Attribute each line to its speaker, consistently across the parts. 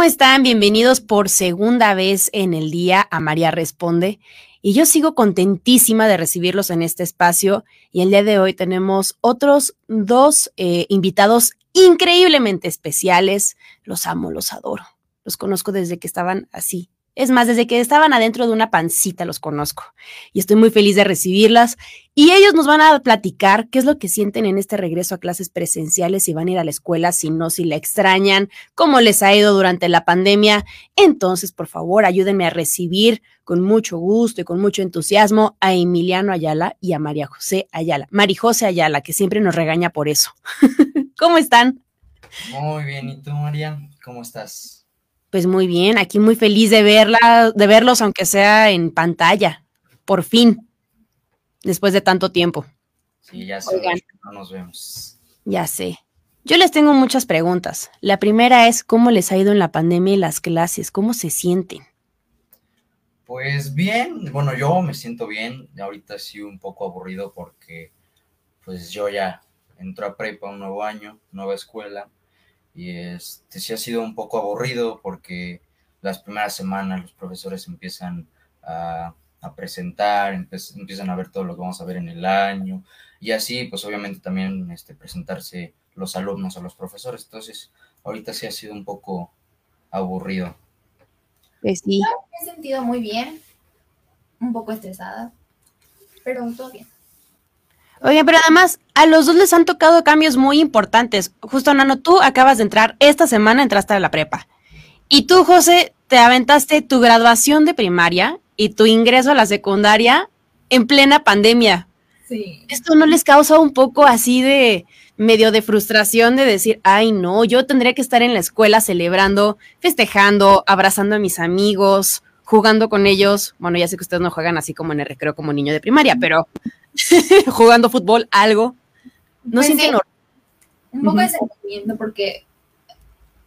Speaker 1: ¿Cómo están? Bienvenidos por segunda vez en el día a María Responde. Y yo sigo contentísima de recibirlos en este espacio. Y el día de hoy tenemos otros dos eh, invitados increíblemente especiales. Los amo, los adoro. Los conozco desde que estaban así, es más, desde que estaban adentro de una pancita los conozco y estoy muy feliz de recibirlas. Y ellos nos van a platicar qué es lo que sienten en este regreso a clases presenciales, si van a ir a la escuela, si no, si la extrañan, cómo les ha ido durante la pandemia. Entonces, por favor, ayúdenme a recibir con mucho gusto y con mucho entusiasmo a Emiliano Ayala y a María José Ayala. María José Ayala, que siempre nos regaña por eso. ¿Cómo están?
Speaker 2: Muy bien, ¿y tú, María? ¿Cómo estás?
Speaker 1: Pues muy bien, aquí muy feliz de verla, de verlos, aunque sea en pantalla, por fin, después de tanto tiempo.
Speaker 2: Sí, ya sé, no nos vemos.
Speaker 1: Ya sé. Yo les tengo muchas preguntas. La primera es, ¿cómo les ha ido en la pandemia y las clases? ¿Cómo se sienten?
Speaker 2: Pues bien, bueno, yo me siento bien. Ahorita sí un poco aburrido porque pues yo ya entro a prepa un nuevo año, nueva escuela y este sí ha sido un poco aburrido porque las primeras semanas los profesores empiezan a, presentar, empiezan a ver todo lo que vamos a ver en el año y así pues obviamente también este, presentarse los alumnos a los profesores. Entonces ahorita sí ha sido un poco aburrido.
Speaker 3: Pues sí. me he sentido muy bien, un poco estresada, pero todo bien.
Speaker 1: Oigan, pero además a los dos les han tocado cambios muy importantes. Justo, Nano, tú acabas de entrar, esta semana entraste a la prepa. Y tú, José, te aventaste tu graduación de primaria y tu ingreso a la secundaria en plena pandemia.
Speaker 3: Sí.
Speaker 1: ¿Esto no les causa un poco así de medio de frustración de decir, ay no, yo tendría que estar en la escuela celebrando, festejando, abrazando a mis amigos, jugando con ellos? Bueno, ya sé que ustedes no juegan así como en el recreo como niño de primaria, pero jugando fútbol, algo. No
Speaker 3: pues Un poco de sentimiento porque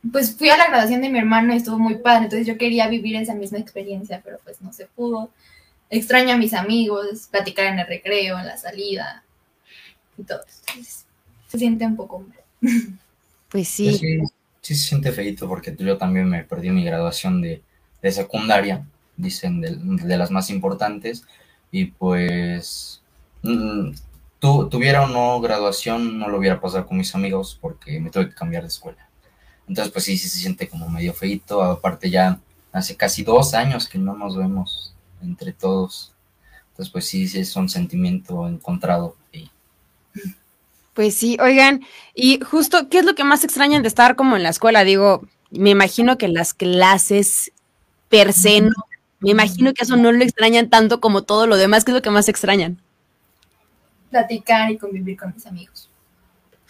Speaker 3: pues fui a la graduación de mi hermano y estuvo muy padre, entonces yo quería vivir esa misma experiencia, pero pues no se pudo. Extraño a mis amigos, platicar en el recreo, en la salida y todo. se siente un poco
Speaker 1: mal. Pues sí.
Speaker 2: sí. se siente feito porque yo también me perdí mi graduación de, secundaria, dicen de, las más importantes, y pues Mm, tu, tuviera o no graduación, no lo hubiera pasado con mis amigos porque me tuve que cambiar de escuela. Entonces, pues sí, sí se siente como medio feito. Aparte, ya hace casi dos años que no nos vemos entre todos. Entonces, pues sí, sí es un sentimiento encontrado.
Speaker 1: Pues sí, oigan, y justo, ¿qué es lo que más extrañan de estar como en la escuela? Digo, me imagino que las clases per se no, me imagino que eso no lo extrañan tanto como todo lo demás, ¿qué es lo que más extrañan?
Speaker 3: platicar y convivir con mis amigos.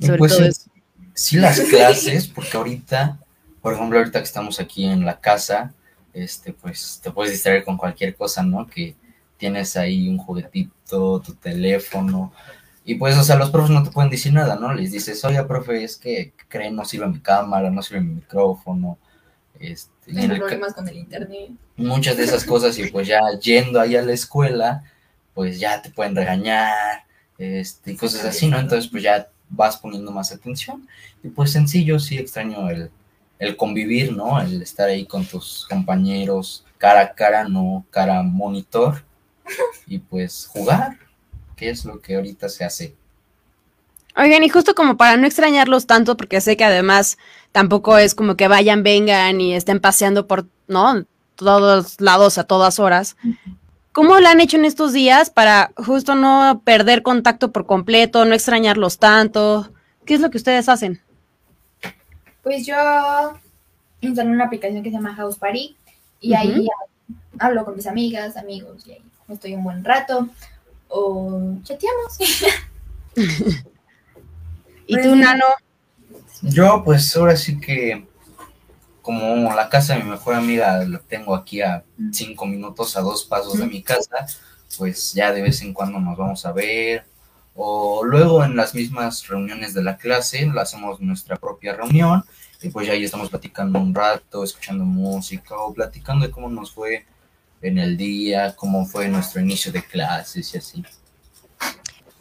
Speaker 2: Sobre pues todo sí, sí, las clases, porque ahorita, por ejemplo, ahorita que estamos aquí en la casa, este, pues te puedes distraer con cualquier cosa, ¿no? Que tienes ahí un juguetito, tu teléfono, y pues, o sea, los profes no te pueden decir nada, ¿no? Les dices, oye, profe, es que creen, no sirve mi cámara, no sirve mi micrófono.
Speaker 3: Este, problemas con el internet.
Speaker 2: Muchas de esas cosas, y pues ya yendo ahí a la escuela, pues ya te pueden regañar, este, y cosas así, ¿no? Entonces, pues ya vas poniendo más atención. Y pues sencillo, sí extraño el, el convivir, ¿no? El estar ahí con tus compañeros cara a cara, no cara monitor. Y pues jugar, que es lo que ahorita se hace.
Speaker 1: Oigan, y justo como para no extrañarlos tanto, porque sé que además tampoco es como que vayan, vengan y estén paseando por, ¿no? Todos lados a todas horas. ¿Cómo lo han hecho en estos días para justo no perder contacto por completo, no extrañarlos tanto? ¿Qué es lo que ustedes hacen?
Speaker 3: Pues yo instalé una aplicación que se llama House Party y ahí hablo con mis amigas, amigos y ahí estoy un buen rato o chateamos.
Speaker 1: ¿Y tú, Nano?
Speaker 2: Yo pues ahora sí que como la casa de mi mejor amiga la tengo aquí a cinco minutos, a dos pasos de mi casa, pues ya de vez en cuando nos vamos a ver. O luego en las mismas reuniones de la clase, la hacemos nuestra propia reunión y pues ya ahí estamos platicando un rato, escuchando música o platicando de cómo nos fue en el día, cómo fue nuestro inicio de clases y así.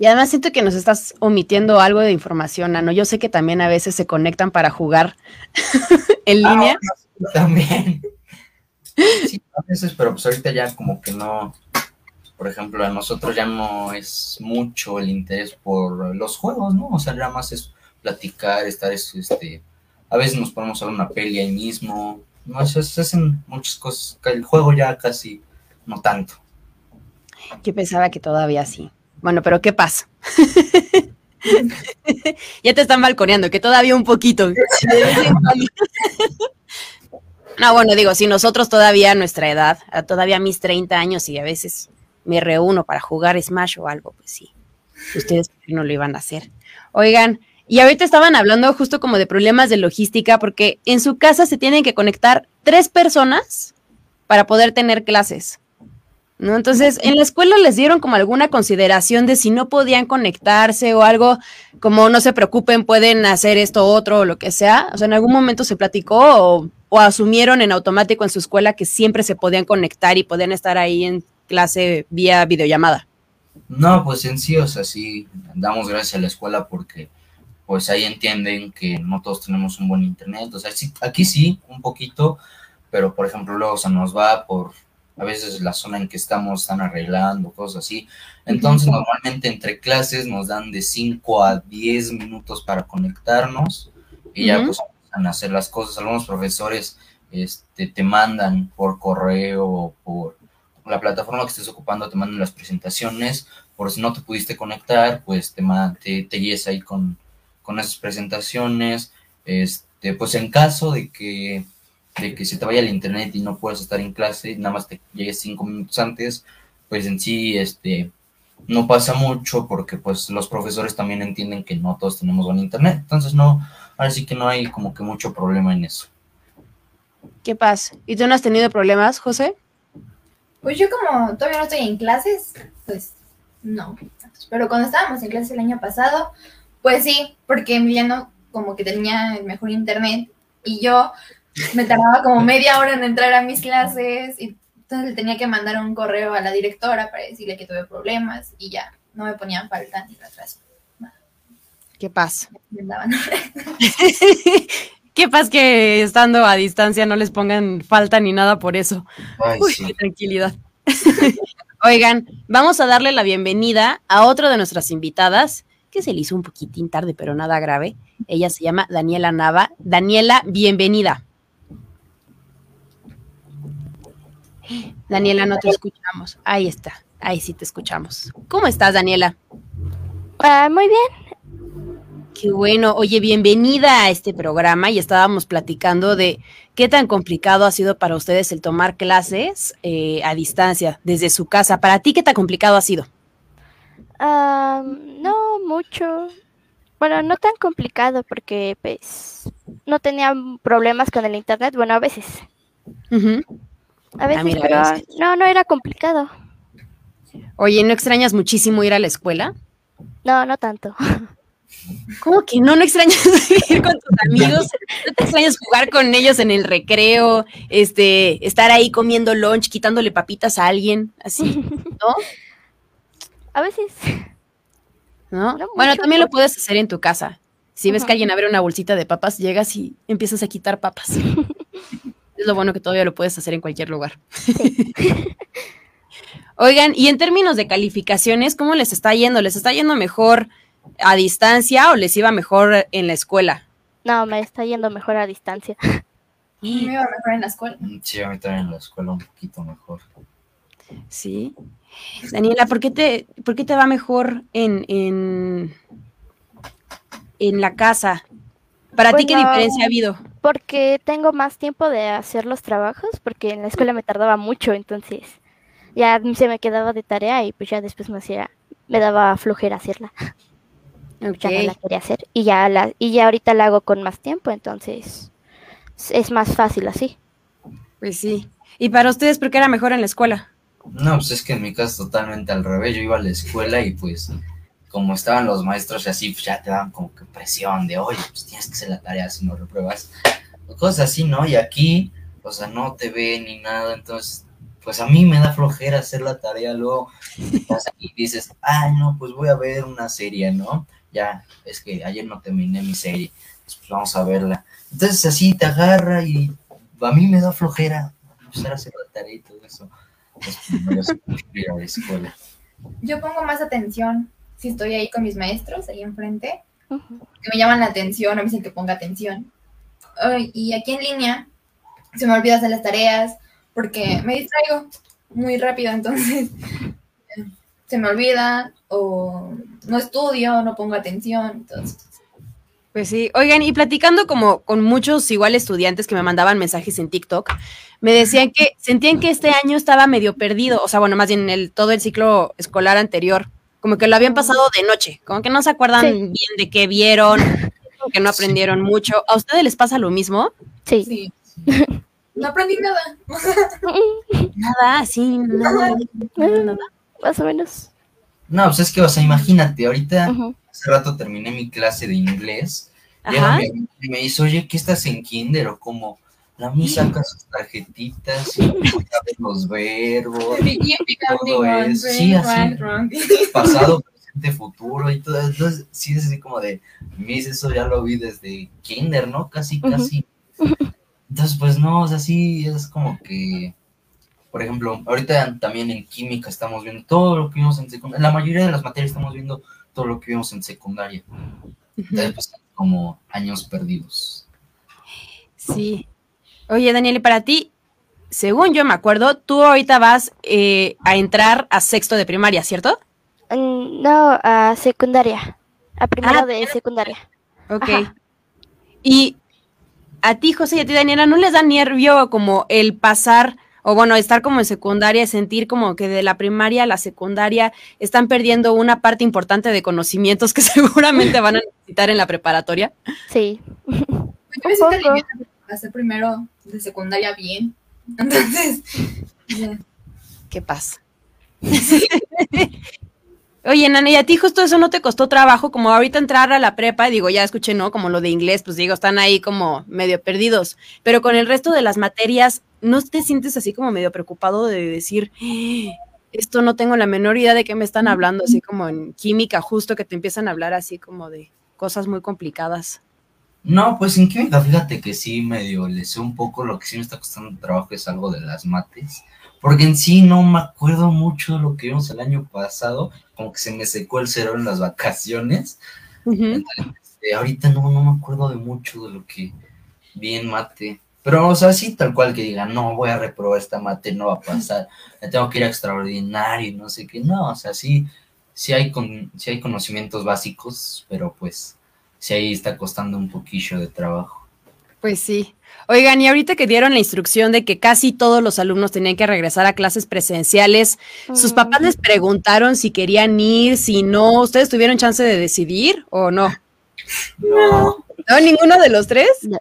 Speaker 1: Y además siento que nos estás omitiendo algo de información, Ano. Yo sé que también a veces se conectan para jugar en
Speaker 2: Ah,
Speaker 1: línea.
Speaker 2: bueno, también. Sí, a veces, pero pues ahorita ya como que no. Por ejemplo, a nosotros ya no es mucho el interés por los juegos, ¿no? O sea, ya más es platicar, estar, es- este, a veces nos ponemos a ver una peli ahí mismo, no, se, se hacen muchas cosas, el juego ya casi no tanto.
Speaker 1: Yo pensaba que todavía sí. Bueno, pero ¿qué pasa? ya te están balconeando, que todavía un poquito. No, bueno, digo, si nosotros todavía a nuestra edad, todavía mis 30 años y a veces me reúno para jugar Smash o algo, pues sí. Ustedes ¿por qué no lo iban a hacer. Oigan, y ahorita estaban hablando justo como de problemas de logística, porque en su casa se tienen que conectar tres personas para poder tener clases. ¿No? Entonces, en la escuela les dieron como alguna consideración de si no podían conectarse o algo, como no se preocupen, pueden hacer esto otro o lo que sea. O sea, en algún momento se platicó o, o asumieron en automático en su escuela que siempre se podían conectar y podían estar ahí en clase vía videollamada.
Speaker 2: No, pues en sí, o sea, sí, damos gracias a la escuela porque pues ahí entienden que no todos tenemos un buen internet, o sea, sí, aquí sí, un poquito, pero por ejemplo luego se nos va por, a veces la zona en que estamos están arreglando, cosas así, entonces normalmente entre clases nos dan de 5 a 10 minutos para conectarnos y ya pues empiezan a hacer las cosas, algunos profesores este, te mandan por correo o por la plataforma que estés ocupando, te mandan las presentaciones, por si no te pudiste conectar, pues te, te, te guíes ahí con, con esas presentaciones. Este, pues en caso de que, de que se te vaya el internet y no puedas estar en clase, nada más te llegues cinco minutos antes, pues en sí este, no pasa mucho porque pues los profesores también entienden que no todos tenemos buen internet. Entonces no, ahora sí que no hay como que mucho problema en eso.
Speaker 1: ¿Qué pasa? ¿Y tú no has tenido problemas, José?
Speaker 3: Pues yo como todavía no estoy en clases, pues no. Pero cuando estábamos en clases el año pasado, pues sí, porque Emiliano como que tenía el mejor internet y yo me tardaba como media hora en entrar a mis clases y entonces le tenía que mandar un correo a la directora para decirle que tuve problemas y ya, no me ponían falta ni retraso.
Speaker 1: ¿Qué pasa?
Speaker 3: Me daban
Speaker 1: ¿Qué pasa que estando a distancia no les pongan falta ni nada por eso?
Speaker 2: Ay,
Speaker 1: Uy,
Speaker 2: sí.
Speaker 1: qué tranquilidad. Oigan, vamos a darle la bienvenida a otro de nuestras invitadas, que se le hizo un poquitín tarde, pero nada grave. Ella se llama Daniela Nava. Daniela, bienvenida. Daniela, no te escuchamos. Ahí está. Ahí sí te escuchamos. ¿Cómo estás, Daniela?
Speaker 4: Ah, muy bien.
Speaker 1: Qué bueno. Oye, bienvenida a este programa y estábamos platicando de qué tan complicado ha sido para ustedes el tomar clases eh, a distancia desde su casa. Para ti, ¿qué tan complicado ha sido?
Speaker 4: Ah, no mucho. Bueno, no tan complicado porque pues no tenía problemas con el internet. Bueno, a veces. A veces,
Speaker 1: mira, a
Speaker 4: pero
Speaker 1: veces.
Speaker 4: no, no era complicado.
Speaker 1: Oye, ¿no extrañas muchísimo ir a la escuela?
Speaker 4: No, no tanto.
Speaker 1: ¿Cómo que no? ¿No extrañas ir con tus amigos? ¿No te extrañas jugar con ellos en el recreo? Este, estar ahí comiendo lunch, quitándole papitas a alguien, así, ¿no?
Speaker 4: A veces.
Speaker 1: ¿No?
Speaker 4: No
Speaker 1: bueno, también lo puedes hacer en tu casa. Si ves que alguien abre una bolsita de papas, llegas y empiezas a quitar papas. Es lo bueno que todavía lo puedes hacer en cualquier lugar. Oigan, y en términos de calificaciones, ¿cómo les está yendo? ¿Les está yendo mejor a distancia o les iba mejor en la escuela?
Speaker 4: No, me está yendo mejor a distancia.
Speaker 3: Me iba mejor en la escuela.
Speaker 2: Sí, a mí también en la escuela un poquito mejor.
Speaker 1: Sí. Daniela, ¿por qué te, por qué te va mejor en, en, en la casa? ¿Para ti qué diferencia ha habido?
Speaker 4: Porque tengo más tiempo de hacer los trabajos, porque en la escuela me tardaba mucho, entonces ya se me quedaba de tarea y pues ya después me hacía, me daba flojera hacerla. Ya no la quería hacer y ya la y ya ahorita la hago con más tiempo entonces es- es más fácil así
Speaker 1: Pues sí. ¿Y para ustedes por qué era mejor en la escuela?
Speaker 2: No, pues es que en mi caso totalmente al revés. Yo iba a la escuela y pues como estaban los maestros y así, pues ya te daban como que presión de, oye, pues tienes que hacer la tarea si no repruebas. Cosas así, ¿no? Y aquí, o sea, no te ve ni nada, entonces pues a mí me da flojera hacer la tarea, luego y dices, ay, no, pues voy a ver una serie, ¿no? Ya, es que ayer no terminé mi serie, pues vamos a verla. Entonces así te agarra y a mí me da flojera empezar a hacer la tarea y todo eso. Pues, a la escuela.
Speaker 3: Yo pongo más atención si estoy ahí con mis maestros, ahí enfrente, que me llaman la atención o me dicen que ponga atención. y aquí en línea se me olvida hacer las tareas porque me distraigo muy rápido, entonces se me olvida o no estudio, no pongo atención, entonces.
Speaker 1: Pues sí, oigan, y platicando como con muchos igual estudiantes que me mandaban mensajes en TikTok, me decían que sentían que este año estaba medio perdido, o sea, bueno, más bien el, todo el ciclo escolar anterior, como que lo habían pasado de noche, como que no se acuerdan bien de qué vieron, que no aprendieron mucho. ¿A ustedes les pasa lo mismo?
Speaker 4: Sí.
Speaker 3: sí. No aprendí nada.
Speaker 1: nada, sí, nada,
Speaker 4: nada, Más o menos.
Speaker 2: No, pues es que, o sea, imagínate, ahorita hace rato terminé mi clase de inglés. Y me, dice, oye, ¿qué estás en kinder? O como, la mí saca sus tarjetitas y los verbos. todo eso. Sí, así. Pasado, presente, futuro y todo. Entonces, sí es así como de, mis, eso ya lo vi desde kinder, ¿no? Casi, casi. Entonces, pues no, o sea, sí es como que por ejemplo, ahorita también en química estamos viendo todo lo que vimos en secundaria. La mayoría de las materias estamos viendo todo lo que vimos en secundaria. Entonces, como años perdidos.
Speaker 1: Sí. Oye, Daniel, y para ti, según yo me acuerdo, tú ahorita vas eh, a entrar a sexto de primaria, ¿cierto?
Speaker 4: Mm, no, a secundaria. A primero ah, de secundaria.
Speaker 1: Ok. Y a ti, José, y a ti, Daniela, ¿no les da nervio como el pasar o bueno, estar como en secundaria, sentir como que de la primaria a la secundaria están perdiendo una parte importante de conocimientos que seguramente van a necesitar en la preparatoria.
Speaker 4: Sí.
Speaker 3: Yo me hacer primero de secundaria bien. Entonces,
Speaker 1: ¿qué pasa? Oye, Nana, ¿y a ti justo eso no te costó trabajo? Como ahorita entrar a la prepa, digo, ya escuché, ¿no? Como lo de inglés, pues digo, están ahí como medio perdidos. Pero con el resto de las materias, ¿no te sientes así como medio preocupado de decir, ¡Ah! esto no tengo la menor idea de qué me están hablando? Así como en química, justo que te empiezan a hablar así como de cosas muy complicadas.
Speaker 2: No, pues en química, fíjate que sí, medio le sé un poco lo que sí me está costando trabajo es algo de las mates porque en sí no me acuerdo mucho de lo que vimos el año pasado, como que se me secó el cerebro en las vacaciones. Este, ahorita no, no me acuerdo de mucho de lo que vi en mate. Pero, o sea, sí, tal cual que diga, no, voy a reprobar esta mate, no va a pasar, me tengo que ir a extraordinario, no sé qué, no, o sea, sí, sí hay, con, sí hay conocimientos básicos, pero pues sí ahí está costando un poquillo de trabajo.
Speaker 1: Pues sí. Oigan, y ahorita que dieron la instrucción de que casi todos los alumnos tenían que regresar a clases presenciales, ¿sus papás les preguntaron si querían ir, si no? ¿Ustedes tuvieron chance de decidir o no?
Speaker 2: No.
Speaker 1: ¿No? ¿Ninguno de los tres? No.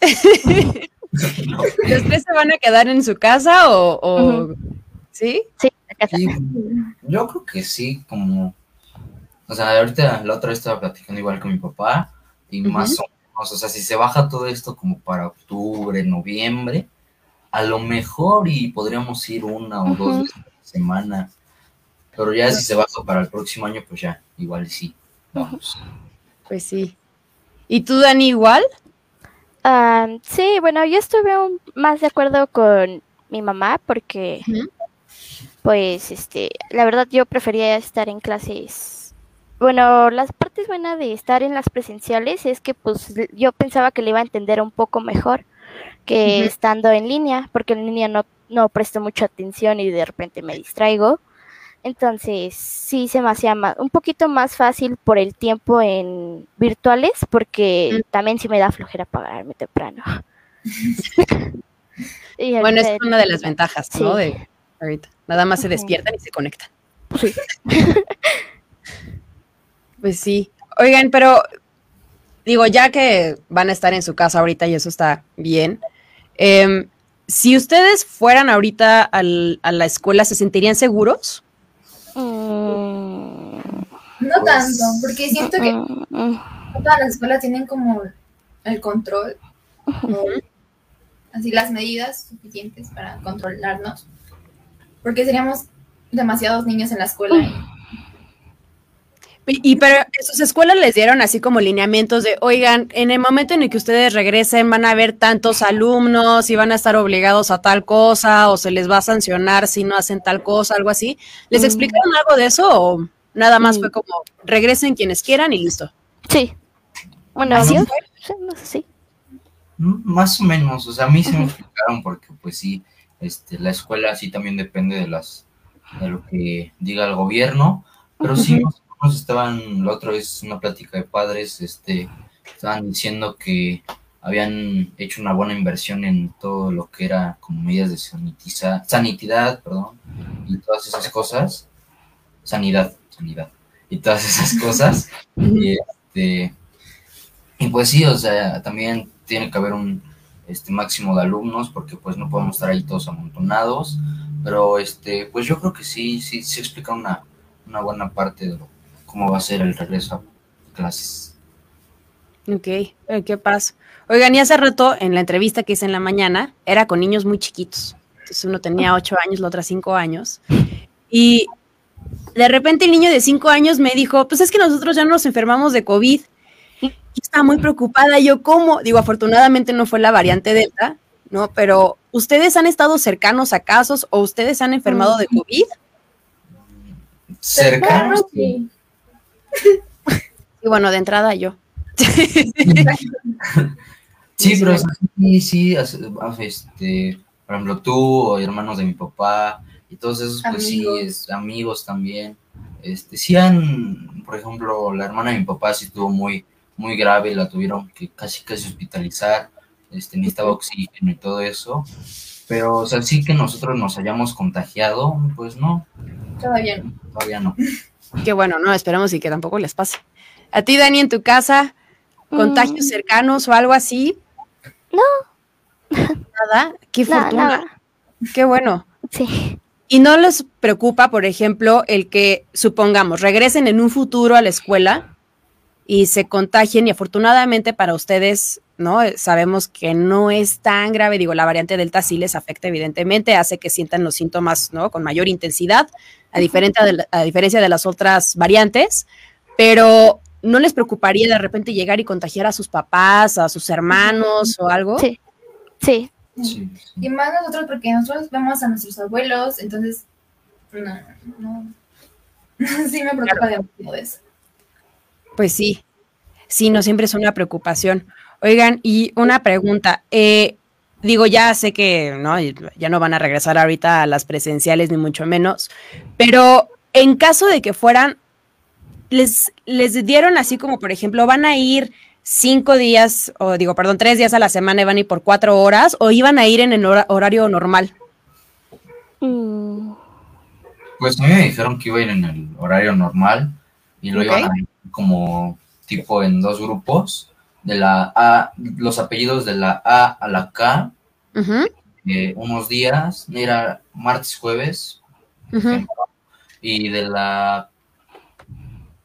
Speaker 1: ¿Los tres se van a quedar en su casa o...? ¿Sí?
Speaker 4: Sí,
Speaker 2: yo creo que sí, como... O sea, ahorita la otra vez estaba platicando igual con mi papá y más o o sea, si se baja todo esto como para octubre, noviembre, a lo mejor y podríamos ir una o dos veces a la semana. Pero ya si se baja para el próximo año, pues ya, igual sí. Vamos.
Speaker 1: Pues sí. ¿Y tú, Dani, igual?
Speaker 4: sí, bueno, yo estuve más de acuerdo con mi mamá porque, pues, este, la verdad yo prefería estar en clases bueno, las partes buenas de estar en las presenciales es que pues yo pensaba que le iba a entender un poco mejor que estando en línea, porque en línea no, no presto mucha atención y de repente me distraigo. Entonces, sí se me hacía más, un poquito más fácil por el tiempo en virtuales, porque también sí me da flojera pagarme temprano.
Speaker 1: bueno, es una de las ventajas, ¿no? De ahorita. Nada más se despiertan y se conectan. Sí. Pues sí. Oigan, pero digo, ya que van a estar en su casa ahorita y eso está bien, em, si ustedes fueran ahorita a la escuela, ¿se sentirían seguros?
Speaker 3: Mm. No tanto, porque siento que mm. todas las escuelas tienen como el control, así las medidas suficientes para controlarnos. porque seríamos demasiados niños en la escuela.
Speaker 1: Y, pero sus escuelas les dieron así como lineamientos de, oigan, en el momento en el que ustedes regresen van a haber tantos alumnos y van a estar obligados a tal cosa o se les va a sancionar si no hacen tal cosa, algo así. ¿Les mm. explicaron algo de eso o nada más mm. fue como regresen quienes quieran y listo?
Speaker 4: Sí. Bueno, ¿Así no, sé,
Speaker 2: Más o menos, o sea, a mí se me explicaron porque pues sí, este, la escuela sí también depende de las de lo que diga el gobierno, pero sí estaban, la otra vez una plática de padres, este, estaban diciendo que habían hecho una buena inversión en todo lo que era como medidas de sanitiza, sanitidad, perdón, y todas esas cosas, sanidad, sanidad, y todas esas cosas, y este, y pues sí, o sea, también tiene que haber un este máximo de alumnos, porque pues no podemos estar ahí todos amontonados, pero este, pues yo creo que sí, sí, sí explica una, una buena parte de lo cómo va a ser el regreso a clases.
Speaker 1: Ok, eh, ¿qué pasa? Oigan, y hace rato en la entrevista que hice en la mañana, era con niños muy chiquitos. Entonces uno tenía ocho años, la otra cinco años. Y de repente el niño de cinco años me dijo, pues es que nosotros ya nos enfermamos de COVID. Y estaba muy preocupada. Yo, ¿cómo? Digo, afortunadamente no fue la variante Delta, ¿no? Pero, ¿ustedes han estado cercanos a casos o ustedes han enfermado de COVID?
Speaker 2: Cercanos, sí.
Speaker 1: Y bueno, de entrada yo.
Speaker 2: sí, pero sí, sí, este, por ejemplo, tú o hermanos de mi papá y todos esos, pues sí, es, amigos también. Este, sí han, por ejemplo, la hermana de mi papá sí estuvo muy, muy grave, la tuvieron que casi casi hospitalizar, este, necesitaba oxígeno y todo eso. Pero, o sea, sí que nosotros nos hayamos contagiado, pues no.
Speaker 3: Todavía no.
Speaker 2: Todavía no.
Speaker 1: Qué bueno, no, esperamos y que tampoco les pase. ¿A ti, Dani, en tu casa, contagios mm. cercanos o algo así?
Speaker 4: No.
Speaker 1: Nada, qué fortuna. Qué bueno.
Speaker 4: Sí.
Speaker 1: ¿Y no les preocupa, por ejemplo, el que, supongamos, regresen en un futuro a la escuela y se contagien y afortunadamente para ustedes, ¿no? Sabemos que no es tan grave, digo, la variante Delta sí les afecta evidentemente, hace que sientan los síntomas, ¿no? Con mayor intensidad, a, diferente de, a diferencia de las otras variantes, pero ¿no les preocuparía de repente llegar y contagiar a sus papás, a sus hermanos o algo?
Speaker 4: Sí, sí.
Speaker 3: Y más nosotros porque nosotros vemos a nuestros abuelos, entonces, no, no. sí me preocupa demasiado eso.
Speaker 1: Pues sí, sí, no siempre es una preocupación. Oigan, y una pregunta, eh, digo, ya sé que no, ya no van a regresar ahorita a las presenciales, ni mucho menos, pero en caso de que fueran, les, les dieron así como, por ejemplo, van a ir cinco días, o digo, perdón, tres días a la semana y van a ir por cuatro horas, o iban a ir en el horario normal.
Speaker 4: Mm.
Speaker 2: Pues a mí me dijeron que iba a ir en el horario normal y lo iban a ir como tipo en dos grupos, de la A, los apellidos de la A a la K, eh, unos días, era martes, jueves, y de la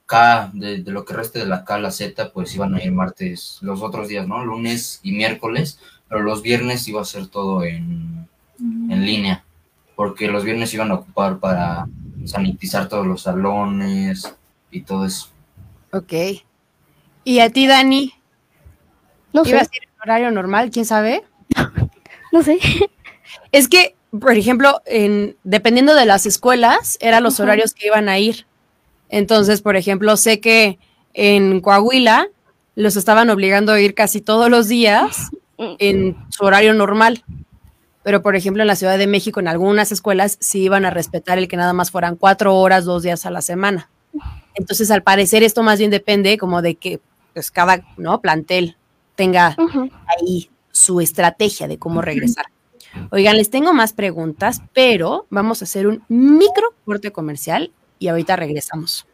Speaker 2: K, de, lo que reste de la K a la Z, pues iban a ir martes, los otros días, ¿no? Lunes y miércoles, pero los viernes iba a ser todo en, en línea, porque los viernes iban a ocupar para sanitizar todos los salones y todo eso.
Speaker 1: Ok. ¿Y a ti, Dani?
Speaker 4: No sé.
Speaker 1: ¿Iba a ser horario normal? ¿Quién sabe?
Speaker 4: no sé.
Speaker 1: Es que, por ejemplo, en, dependiendo de las escuelas, eran los horarios que iban a ir. Entonces, por ejemplo, sé que en Coahuila los estaban obligando a ir casi todos los días en su horario normal. Pero, por ejemplo, en la Ciudad de México, en algunas escuelas, sí iban a respetar el que nada más fueran cuatro horas, dos días a la semana. Entonces, al parecer, esto más bien depende como de que pues, cada ¿no? plantel tenga ahí su estrategia de cómo regresar. Oigan, les tengo más preguntas, pero vamos a hacer un micro corte comercial y ahorita regresamos.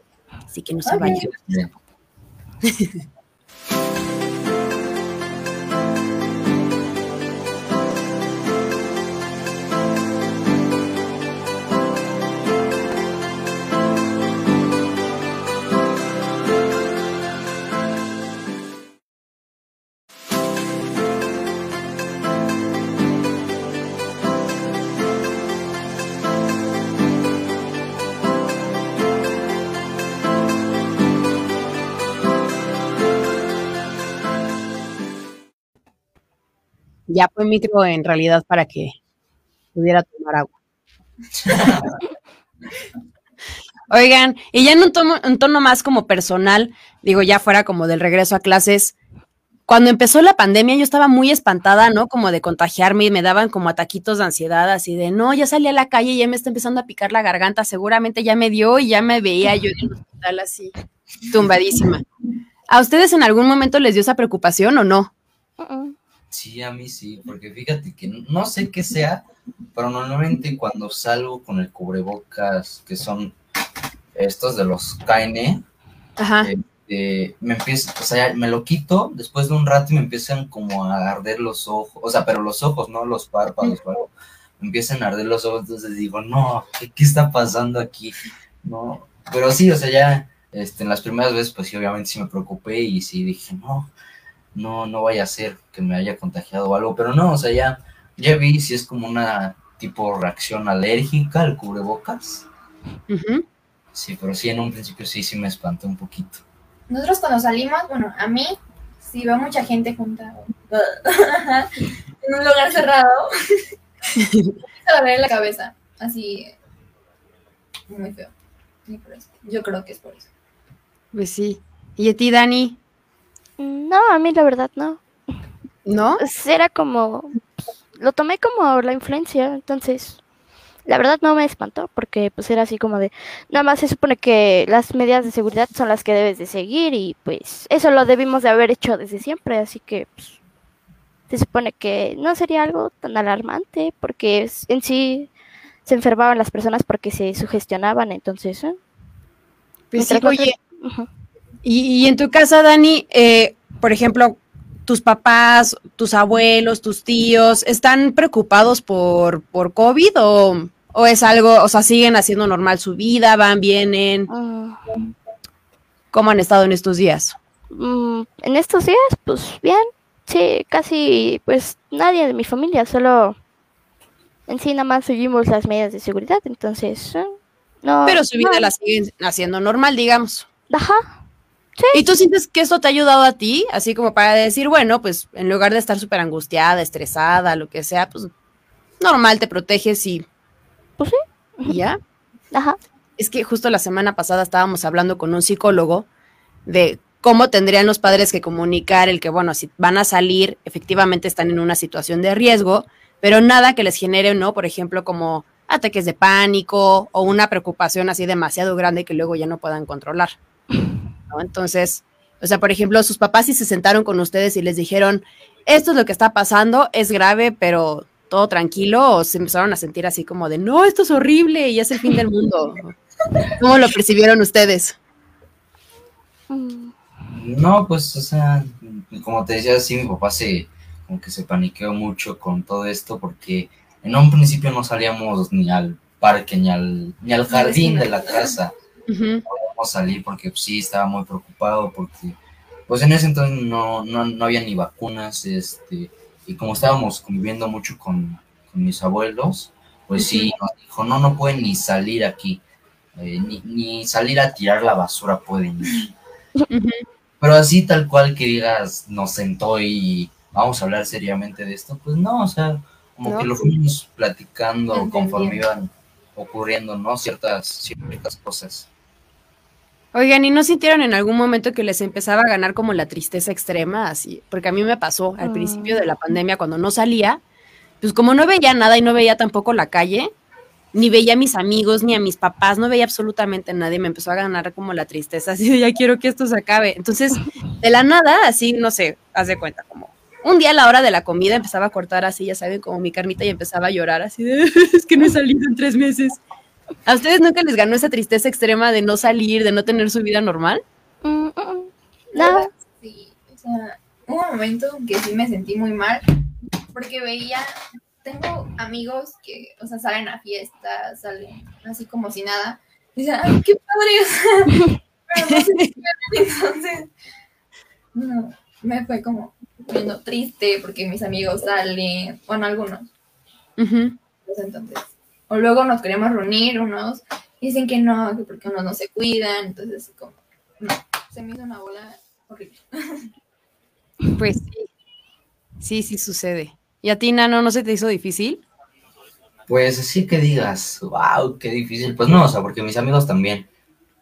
Speaker 1: Así que no se vayan. Ya fue micro en realidad para que pudiera tomar agua. Oigan, y ya en un tono, un tono más como personal, digo, ya fuera como del regreso a clases, cuando empezó la pandemia yo estaba muy espantada, ¿no? Como de contagiarme y me daban como ataquitos de ansiedad, así de, no, ya salí a la calle y ya me está empezando a picar la garganta, seguramente ya me dio y ya me veía yo en el hospital así, tumbadísima. ¿A ustedes en algún momento les dio esa preocupación o no?
Speaker 2: Sí, a mí sí, porque fíjate que no sé qué sea, pero normalmente cuando salgo con el cubrebocas, que son estos de los KN,
Speaker 1: Ajá.
Speaker 2: este, me empiezo, o sea, me lo quito después de un rato y me empiezan como a arder los ojos, o sea, pero los ojos, no los párpados, pero me empiezan a arder los ojos, entonces digo, no, ¿qué, qué está pasando aquí? No, pero sí, o sea, ya este, en las primeras veces, pues sí, obviamente sí me preocupé y sí dije, no, no, no vaya a ser que me haya contagiado o algo, pero no, o sea, ya, ya vi si es como una tipo reacción alérgica al cubrebocas. Sí, pero sí, en un principio sí, sí me espantó un poquito.
Speaker 3: Nosotros cuando salimos, bueno, a mí, si veo mucha gente junta en un lugar cerrado, a doler la cabeza, así, muy feo. Yo creo que es por eso.
Speaker 1: Pues sí. ¿Y a ti, Dani?
Speaker 4: No, a mí la verdad no.
Speaker 1: ¿No?
Speaker 4: Pues era como, lo tomé como la influencia, entonces la verdad no me espantó porque pues era así como de, nada más se supone que las medidas de seguridad son las que debes de seguir y pues eso lo debimos de haber hecho desde siempre, así que pues, se supone que no sería algo tan alarmante porque en sí se enfermaban las personas porque se sugestionaban, entonces... ¿eh?
Speaker 1: Pues sí, oye. Y, y en tu casa, Dani, eh, por ejemplo, tus papás, tus abuelos, tus tíos, ¿están preocupados por, por COVID o, o es algo, o sea, siguen haciendo normal su vida, van, vienen?
Speaker 4: Mm,
Speaker 1: ¿Cómo han estado en estos días?
Speaker 4: Mm, en estos días, pues bien, sí, casi, pues nadie de mi familia, solo en sí nada más seguimos las medidas de seguridad, entonces, eh, no.
Speaker 1: Pero su vida
Speaker 4: no,
Speaker 1: la siguen haciendo normal, digamos.
Speaker 4: Ajá,
Speaker 1: ¿Y tú sientes que esto te ha ayudado a ti? Así como para decir, bueno, pues en lugar de estar súper angustiada, estresada, lo que sea, pues normal, te proteges y...
Speaker 4: Pues sí.
Speaker 1: y ya.
Speaker 4: ajá.
Speaker 1: Es que justo la semana pasada estábamos hablando con un psicólogo de cómo tendrían los padres que comunicar el que, bueno, si van a salir, efectivamente están en una situación de riesgo, pero nada que les genere, ¿no? Por ejemplo, como ataques de pánico o una preocupación así demasiado grande que luego ya no puedan controlar. ¿No? Entonces, o sea, por ejemplo, sus papás si se sentaron con ustedes y les dijeron, esto es lo que está pasando, es grave, pero todo tranquilo, o se empezaron a sentir así como de, no, esto es horrible y es el fin del mundo. ¿Cómo lo percibieron ustedes?
Speaker 4: Mm,
Speaker 2: No, pues, o sea, como te decía, sí, mi papá se, como que se paniqueó mucho con todo esto porque en un principio no salíamos ni al parque ni al, ni al jardín de la casa. Podíamos salir porque pues, sí estaba muy preocupado porque pues en ese entonces no, no, no había ni vacunas este y como estábamos conviviendo mucho con, con mis abuelos pues sí nos dijo no no pueden ni salir aquí eh, ni, ni salir a tirar la basura pueden ir".
Speaker 1: ujú.
Speaker 2: pero así tal cual que digas nos sentó y vamos a hablar seriamente de esto pues no o sea como
Speaker 1: No.
Speaker 2: que lo fuimos platicando conforme iban ocurriendo no ciertas ciertas cosas
Speaker 1: Oigan, ¿y no sintieron en algún momento que les empezaba a ganar como la tristeza extrema? Así, porque a mí me pasó al principio de la pandemia cuando no salía, pues como no veía nada y no veía tampoco la calle, ni veía a mis amigos, ni a mis papás, no veía absolutamente a nadie, me empezó a ganar como la tristeza, así de ya quiero que esto se acabe. Entonces, de la nada, así, no sé, haz de cuenta, como un día a la hora de la comida empezaba a cortar así, ya saben, como mi carnita y empezaba a llorar así de, es que no he salido en tres meses. ¿A ustedes nunca les ganó esa tristeza extrema de no salir, de no tener su vida normal?
Speaker 4: mm, mm, mm. No.
Speaker 3: verdad, Sí, o sea, hubo un momento en que sí me sentí muy mal porque veía, tengo amigos que, o sea, salen a fiestas, salen así como si nada, y dicen, ay, qué padre, o sea, pero no sé entonces, no, me fue como viendo triste porque mis amigos salen, bueno, algunos, pues entonces, o luego nos queremos reunir unos, y dicen que no, que porque unos no se cuidan, entonces así como, no, se me hizo una bola horrible.
Speaker 1: Pues sí. Sí, sí sucede. ¿Y a ti, Nano, no se te hizo difícil?
Speaker 2: Pues sí que digas, wow, qué difícil. Pues no, o sea, porque mis amigos también.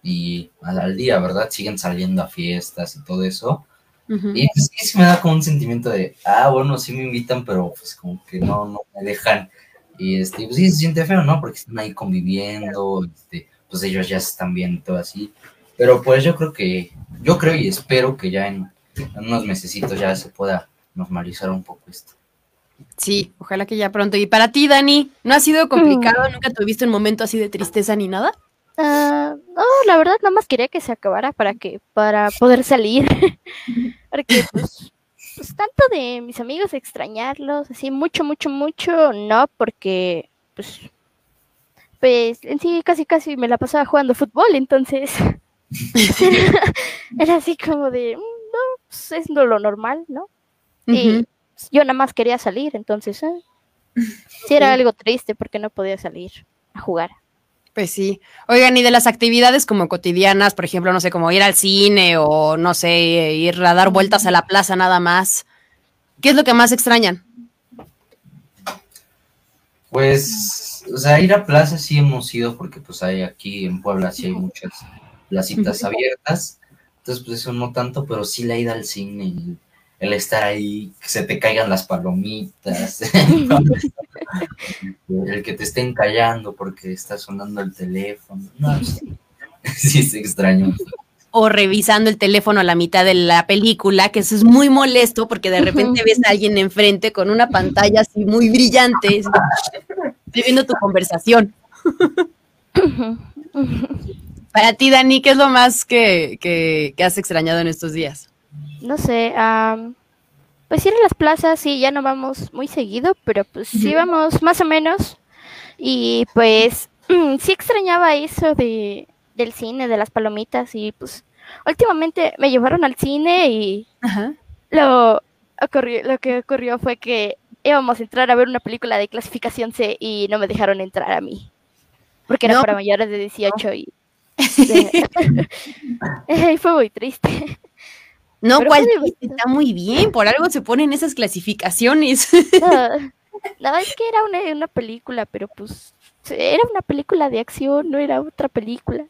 Speaker 2: Y al, día, ¿verdad? Siguen saliendo a fiestas y todo eso. Y pues sí, sí me da como un sentimiento de, ah, bueno, sí me invitan, pero pues como que no, no me dejan. Y este, pues sí se siente feo, ¿no? Porque están ahí conviviendo, este, pues ellos ya están bien y todo así. Pero pues yo creo que, yo creo y espero que ya en, en unos mesecitos ya se pueda normalizar un poco esto.
Speaker 1: Sí, ojalá que ya pronto. ¿Y para ti, Dani? ¿No ha sido complicado? ¿Nunca tuviste un momento así de tristeza ni nada?
Speaker 4: Ah, no, la verdad, nada más quería que se acabara para que, para poder salir. Porque, pues, pues, tanto de mis amigos extrañarlos, así mucho, mucho, mucho, no, porque, pues, pues, en sí casi, casi me la pasaba jugando fútbol, entonces, era, era así como de, "Mm, no, pues, es lo lo normal, ¿no? Y pues, yo nada más quería salir, entonces, eh, sí era algo triste porque no podía salir a jugar.
Speaker 1: Pues sí. Oigan, y de las actividades como cotidianas, por ejemplo, no sé, como ir al cine o no sé, ir a dar vueltas a la plaza nada más. ¿Qué es lo que más extrañan?
Speaker 2: Pues, o sea, ir a plaza sí hemos ido porque pues hay aquí en Puebla sí hay muchas placitas abiertas. Entonces, pues eso no tanto, pero sí la ida al cine, el, estar ahí, que se te caigan las palomitas, el que te estén callando porque está sonando el teléfono. No, sí, sí es extraño.
Speaker 1: O revisando el teléfono a la mitad de la película, que eso es muy molesto porque de repente ves a alguien enfrente con una pantalla así muy brillante. Estoy viendo tu conversación. Para ti, Dani, ¿qué es lo más que, que- que has extrañado en estos días?
Speaker 4: No sé, am, pues ir a las plazas sí, ya no vamos muy seguido, pero pues sí vamos más o menos. Y pues sí extrañaba eso de, del cine, de las palomitas y pues últimamente me llevaron al cine y
Speaker 1: Ajá.
Speaker 4: lo, ocurrió, lo que ocurrió fue que íbamos a entrar a ver una película de clasificación C y no me dejaron entrar a mí. Porque era para mayores de 18 y, y fue muy triste.
Speaker 1: No,
Speaker 4: Pero
Speaker 1: cual
Speaker 4: divertido.
Speaker 1: está muy bien, por algo se ponen esas clasificaciones.
Speaker 4: No, no, es que era una, una película, pero pues era una película de acción, no era otra película.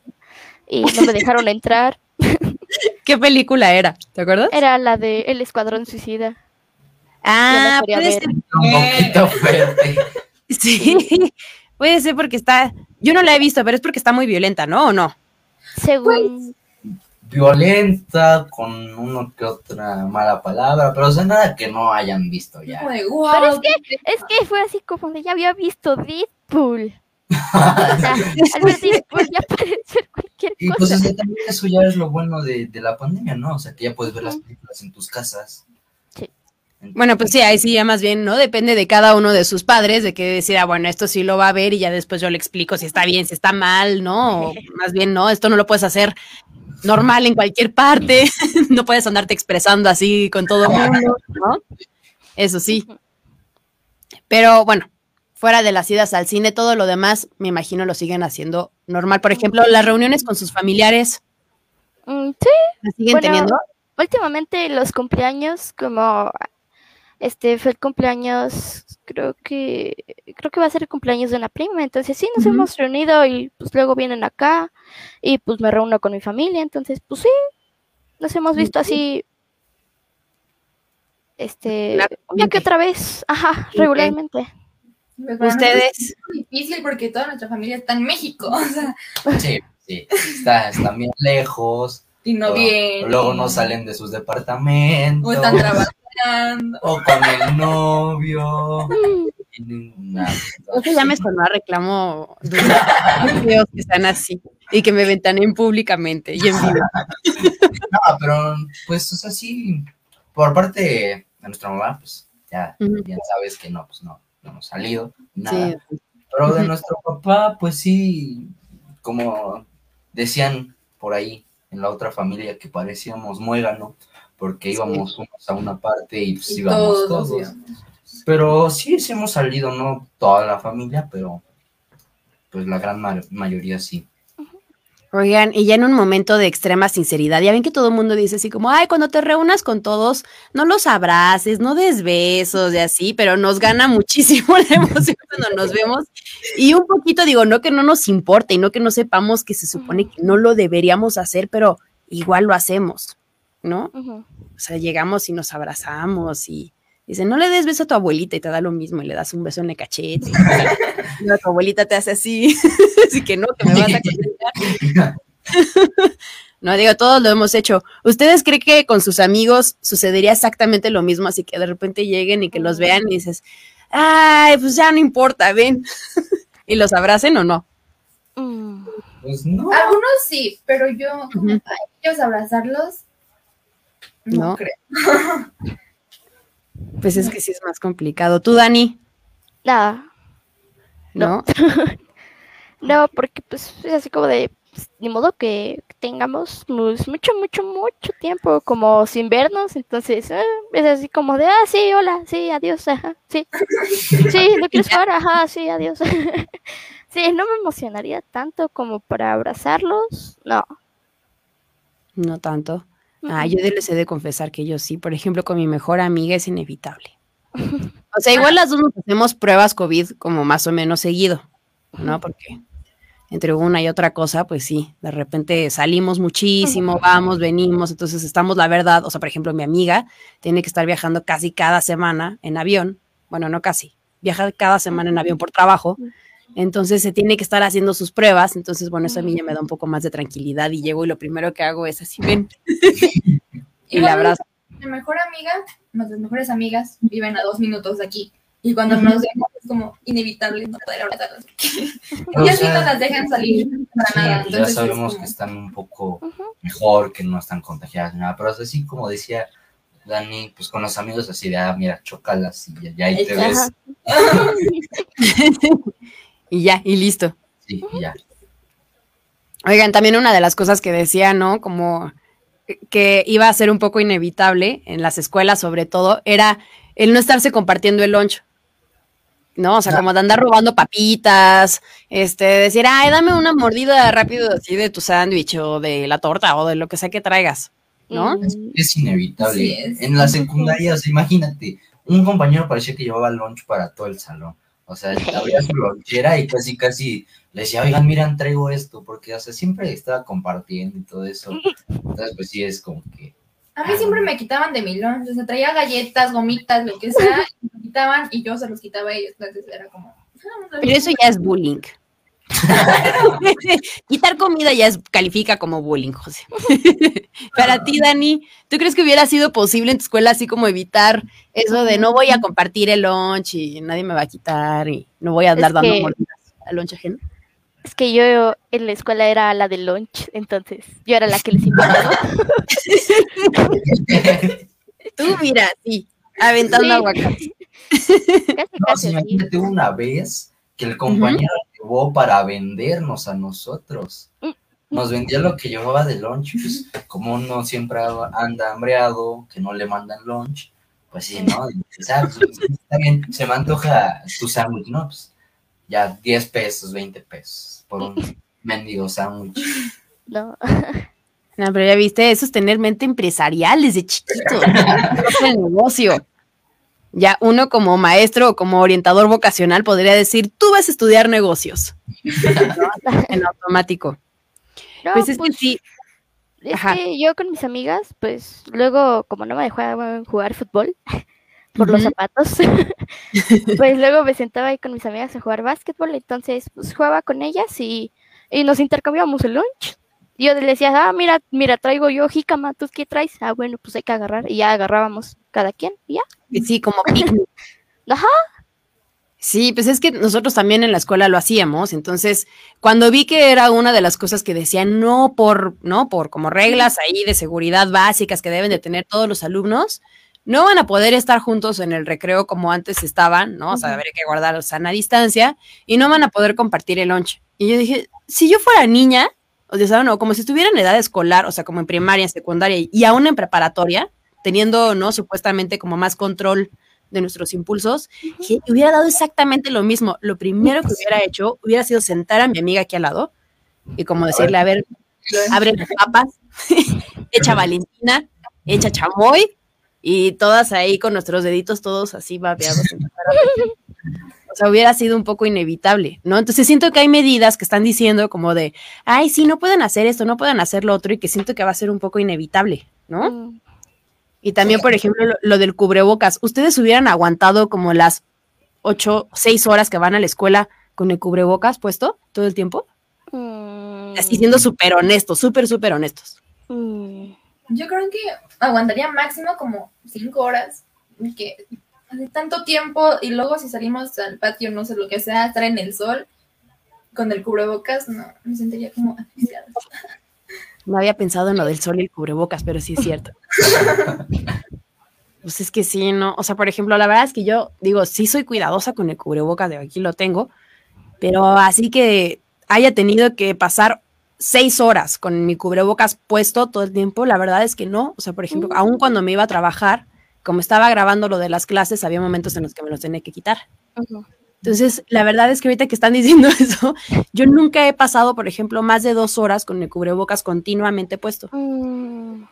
Speaker 4: Y no me dejaron entrar.
Speaker 1: ¿Qué película era? ¿Te acuerdas?
Speaker 4: Era la de El Escuadrón Suicida.
Speaker 1: Ah, puede ser.
Speaker 2: Un poquito fuerte.
Speaker 1: Sí, puede ser porque está. Yo no la he visto, pero es porque está muy violenta, ¿no? ¿O no?
Speaker 4: Según.
Speaker 2: Violenta, con uno que otra mala palabra, pero o sea, nada que no hayan visto ya.
Speaker 3: Como de, wow,
Speaker 4: Pero es que, es que fue así como de ya había visto Deadpool. O sea, al ver Deadpool ya puede ser cualquier
Speaker 2: Y pues
Speaker 4: cosa.
Speaker 2: o sea, también eso ya es lo bueno de, de la pandemia, ¿no? O sea, que ya puedes ver las películas en tus casas.
Speaker 1: Bueno, pues sí, ahí sí ya más bien, ¿no? Depende de cada uno de sus padres, de que decir, ah, bueno, esto sí lo va a ver y ya después yo le explico si está bien, si está mal, ¿no? O más bien, no, esto no lo puedes hacer normal en cualquier parte, no puedes andarte expresando así con todo el mundo, ¿no? Eso sí. Pero bueno, fuera de las idas al cine, todo lo demás, me imagino, lo siguen haciendo normal. Por ejemplo, las reuniones con sus familiares,
Speaker 4: Mm, sí,
Speaker 1: ¿las siguen
Speaker 4: Bueno,
Speaker 1: teniendo?
Speaker 4: últimamente los cumpleaños, como este fue el cumpleaños, creo que creo que va a ser el cumpleaños de una prima, entonces sí nos hemos reunido y pues luego vienen acá y pues me reúno con mi familia, entonces pues sí, nos hemos visto así este una que otra vez, ajá, regularmente.
Speaker 3: Pues,
Speaker 1: Ustedes,
Speaker 3: Es muy difícil porque toda nuestra familia está en México, o sea,
Speaker 2: Sí, sí. Está, están bien lejos.
Speaker 3: y no bien.
Speaker 2: luego no salen de sus departamentos.
Speaker 3: O están trabajando.
Speaker 2: O con el novio.
Speaker 1: Eso ya me sonó a reclamo feos que están así y que me ventanen públicamente y en vivo.
Speaker 2: No, pero pues, o sea, sí, por parte de nuestra mamá, pues ya, ya sabes que no, pues no, no hemos salido, nada.
Speaker 1: Sí.
Speaker 2: Pero de nuestro papá, pues sí, como decían por ahí en la otra familia que parecíamos muégano, porque
Speaker 1: Sí.
Speaker 2: íbamos unos a una parte y pues
Speaker 3: Y
Speaker 2: íbamos
Speaker 3: todos,
Speaker 2: todos.
Speaker 3: íbamos.
Speaker 2: Pero sí, sí hemos salido, no toda la familia, pero pues la gran ma- mayoría sí.
Speaker 1: Oigan, y ya en un momento de extrema sinceridad, ya ven que todo el mundo dice así como, ay, cuando te reúnas con todos, no los abraces, no des besos y así, pero nos gana muchísimo la emoción cuando nos vemos. Y un poquito digo, no que no nos importe y no que no sepamos que se supone que no lo deberíamos hacer, pero igual lo hacemos, ¿no? O sea, llegamos y nos abrazamos y dicen, no le des beso a tu abuelita y te da lo mismo y le das un beso en el cachete. y tu abuelita te hace así, así que no, que me vas a No, digo, todos lo hemos hecho. ¿Ustedes creen que con sus amigos sucedería exactamente lo mismo? Así que de repente lleguen y que los vean y dices, ay, pues ya no importa, ven. ¿Y los abracen o no?
Speaker 3: Mm. Pues no. Algunos sí, pero yo, como ellos abrazarlos, no, creo.
Speaker 1: pues es que sí es más complicado. ¿Tú, Dani?
Speaker 4: Nada. ¿No? no, porque pues es así como de, pues, ni modo que tengamos mucho, mucho, mucho tiempo como sin vernos, entonces eh, es así como de, ah, sí, hola, sí, adiós, ajá, sí, sí, ¿lo quieres jugar? Ajá, sí, adiós. sí, no me emocionaría tanto como para abrazarlos, no.
Speaker 1: No tanto. Ah, yo les he de confesar que yo sí, por ejemplo, con mi mejor amiga es inevitable. O sea, igual las dos nos hacemos pruebas COVID como más o menos seguido, ¿no? Porque entre una y otra cosa, pues sí, de repente salimos muchísimo, vamos, venimos, entonces estamos, la verdad, o sea, por ejemplo, mi amiga tiene que estar viajando casi cada semana en avión, bueno, no casi, viaja cada semana en avión por trabajo, entonces se tiene que estar haciendo sus pruebas, entonces, bueno, eso a mí ya me da un poco más de tranquilidad y llego y lo primero que hago es así, ven,
Speaker 3: y la abrazo. Mi mejor amiga, nuestras mejores amigas viven a dos minutos de aquí. Y cuando nos vemos es como inevitable no poder abrazarlas. y así no las dejan salir para nada.
Speaker 2: Ya sabemos que están un poco mejor, que no están contagiadas nada, pero así como decía Dani, pues con los amigos así de, ah, mira, chocalas y ya, ahí te ves.
Speaker 1: y ya, y listo.
Speaker 2: Sí, y ya.
Speaker 1: Oigan, también una de las cosas que decía, ¿no? Como que iba a ser un poco inevitable en las escuelas, sobre todo, era el no estarse compartiendo el lunch. ¿no? O sea, como de andar robando papitas, este, decir, ay, dame una mordida rápido así de tu sándwich o de la torta o de lo que sea que traigas, ¿no?
Speaker 2: Es, inevitable. En la secundaria, imagínate, un compañero parecía que llevaba lunch para todo el salón. O sea, abría su lonchera y casi, casi le decía, oigan, miran, traigo esto, porque, o sea, siempre estaba compartiendo y todo eso. Entonces, pues sí, es como que
Speaker 3: a mí siempre me quitaban de mi lunch, o sea, traía galletas, gomitas, lo que sea, y me quitaban y yo se los quitaba a ellos. Entonces era como.
Speaker 1: Pero eso ya es bullying. Quitar comida ya es, califica como bullying, José. Para ti, Dani, ¿tú crees que hubiera sido posible en tu escuela así como evitar eso de no voy a compartir el lunch y nadie me va a quitar y no voy a andar dando mordidas al lunch ajeno?
Speaker 4: Es que yo en la escuela era la de lunch, entonces yo era la que les invitaba.
Speaker 1: Tú, mira, sí, aventando aguacate.
Speaker 2: Casi, imagínate una vez que el compañero llevó para vendernos a nosotros. Nos vendía lo que llevaba de lunch, pues como uno siempre anda hambreado, que no le mandan lunch, pues sí, ¿no? Pues, se me antoja tu sándwich, ¿no? Pues ya 10 pesos, 20 pesos por un mendigo sándwich. No.
Speaker 1: No, pero ya viste, eso es tener mente empresarial desde chiquito. el negocio. Ya uno como maestro o como orientador vocacional podría decir, tú vas a estudiar negocios. en automático.
Speaker 4: Pues es que pues, sí. Es que yo con mis amigas, pues luego, como no me dejaban jugar fútbol, por los zapatos. pues luego me sentaba ahí con mis amigas a jugar básquetbol, entonces pues jugaba con ellas y, nos intercambiábamos el lunch. Yo le decía, ah, mira, mira, traigo yo jícama, ¿tú qué traes? Ah, bueno, pues hay que agarrar. Y ya agarrábamos cada quien, y ya.
Speaker 1: Sí, como Ajá. Sí, pues es que nosotros también en la escuela lo hacíamos, entonces cuando vi que era una de las cosas que decían no por, no por como reglas ahí de seguridad básicas que deben de tener todos los alumnos, no van a poder estar juntos en el recreo como antes estaban, ¿no? O sea, haber que guardar sana distancia y no van a poder compartir el lunch. Y yo dije, si yo fuera niña, o sea, no, como si estuviera en edad escolar, o sea, como en primaria, en secundaria y aún en preparatoria, teniendo, ¿no? Supuestamente como más control de nuestros impulsos, hubiera dado exactamente lo mismo. Lo primero que hubiera hecho hubiera sido sentar a mi amiga aquí al lado y como decirle, a ver, abre las papas, echa Valentina, echa chamoy y todas ahí con nuestros deditos todos así babeados. o sea, hubiera sido un poco inevitable, ¿no? Entonces siento que hay medidas que están diciendo como de, ay, sí, no pueden hacer esto, no pueden hacer lo otro y que siento que va a ser un poco inevitable, ¿no?
Speaker 4: Mm,
Speaker 1: Y también, por ejemplo, lo, lo del cubrebocas. ¿Ustedes hubieran aguantado como las ocho, seis horas que van a la escuela con el cubrebocas puesto todo el tiempo?
Speaker 4: mm,
Speaker 1: Así siendo súper honestos, súper, súper honestos.
Speaker 4: mm,
Speaker 3: Yo creo que aguantaría máximo como cinco horas, que hace tanto tiempo y luego si salimos al patio, no sé lo que sea, estar en el sol con el cubrebocas, no, me sentiría como asfixiada.
Speaker 1: No había pensado en lo del sol y el cubrebocas, pero sí es cierto. Pues es que sí, ¿no? O sea, por ejemplo, la verdad es que yo digo, sí soy cuidadosa con el cubrebocas, de aquí lo tengo, pero así que haya tenido que pasar seis horas con mi cubrebocas puesto todo el tiempo, la verdad es que no. O sea, por ejemplo, aún cuando me iba a trabajar, como estaba grabando lo de las clases, había momentos en los que me los tenía que quitar. Entonces, la verdad es que ahorita que están diciendo eso, yo nunca he pasado, por ejemplo, más de dos horas con el cubrebocas continuamente puesto.
Speaker 4: Mm,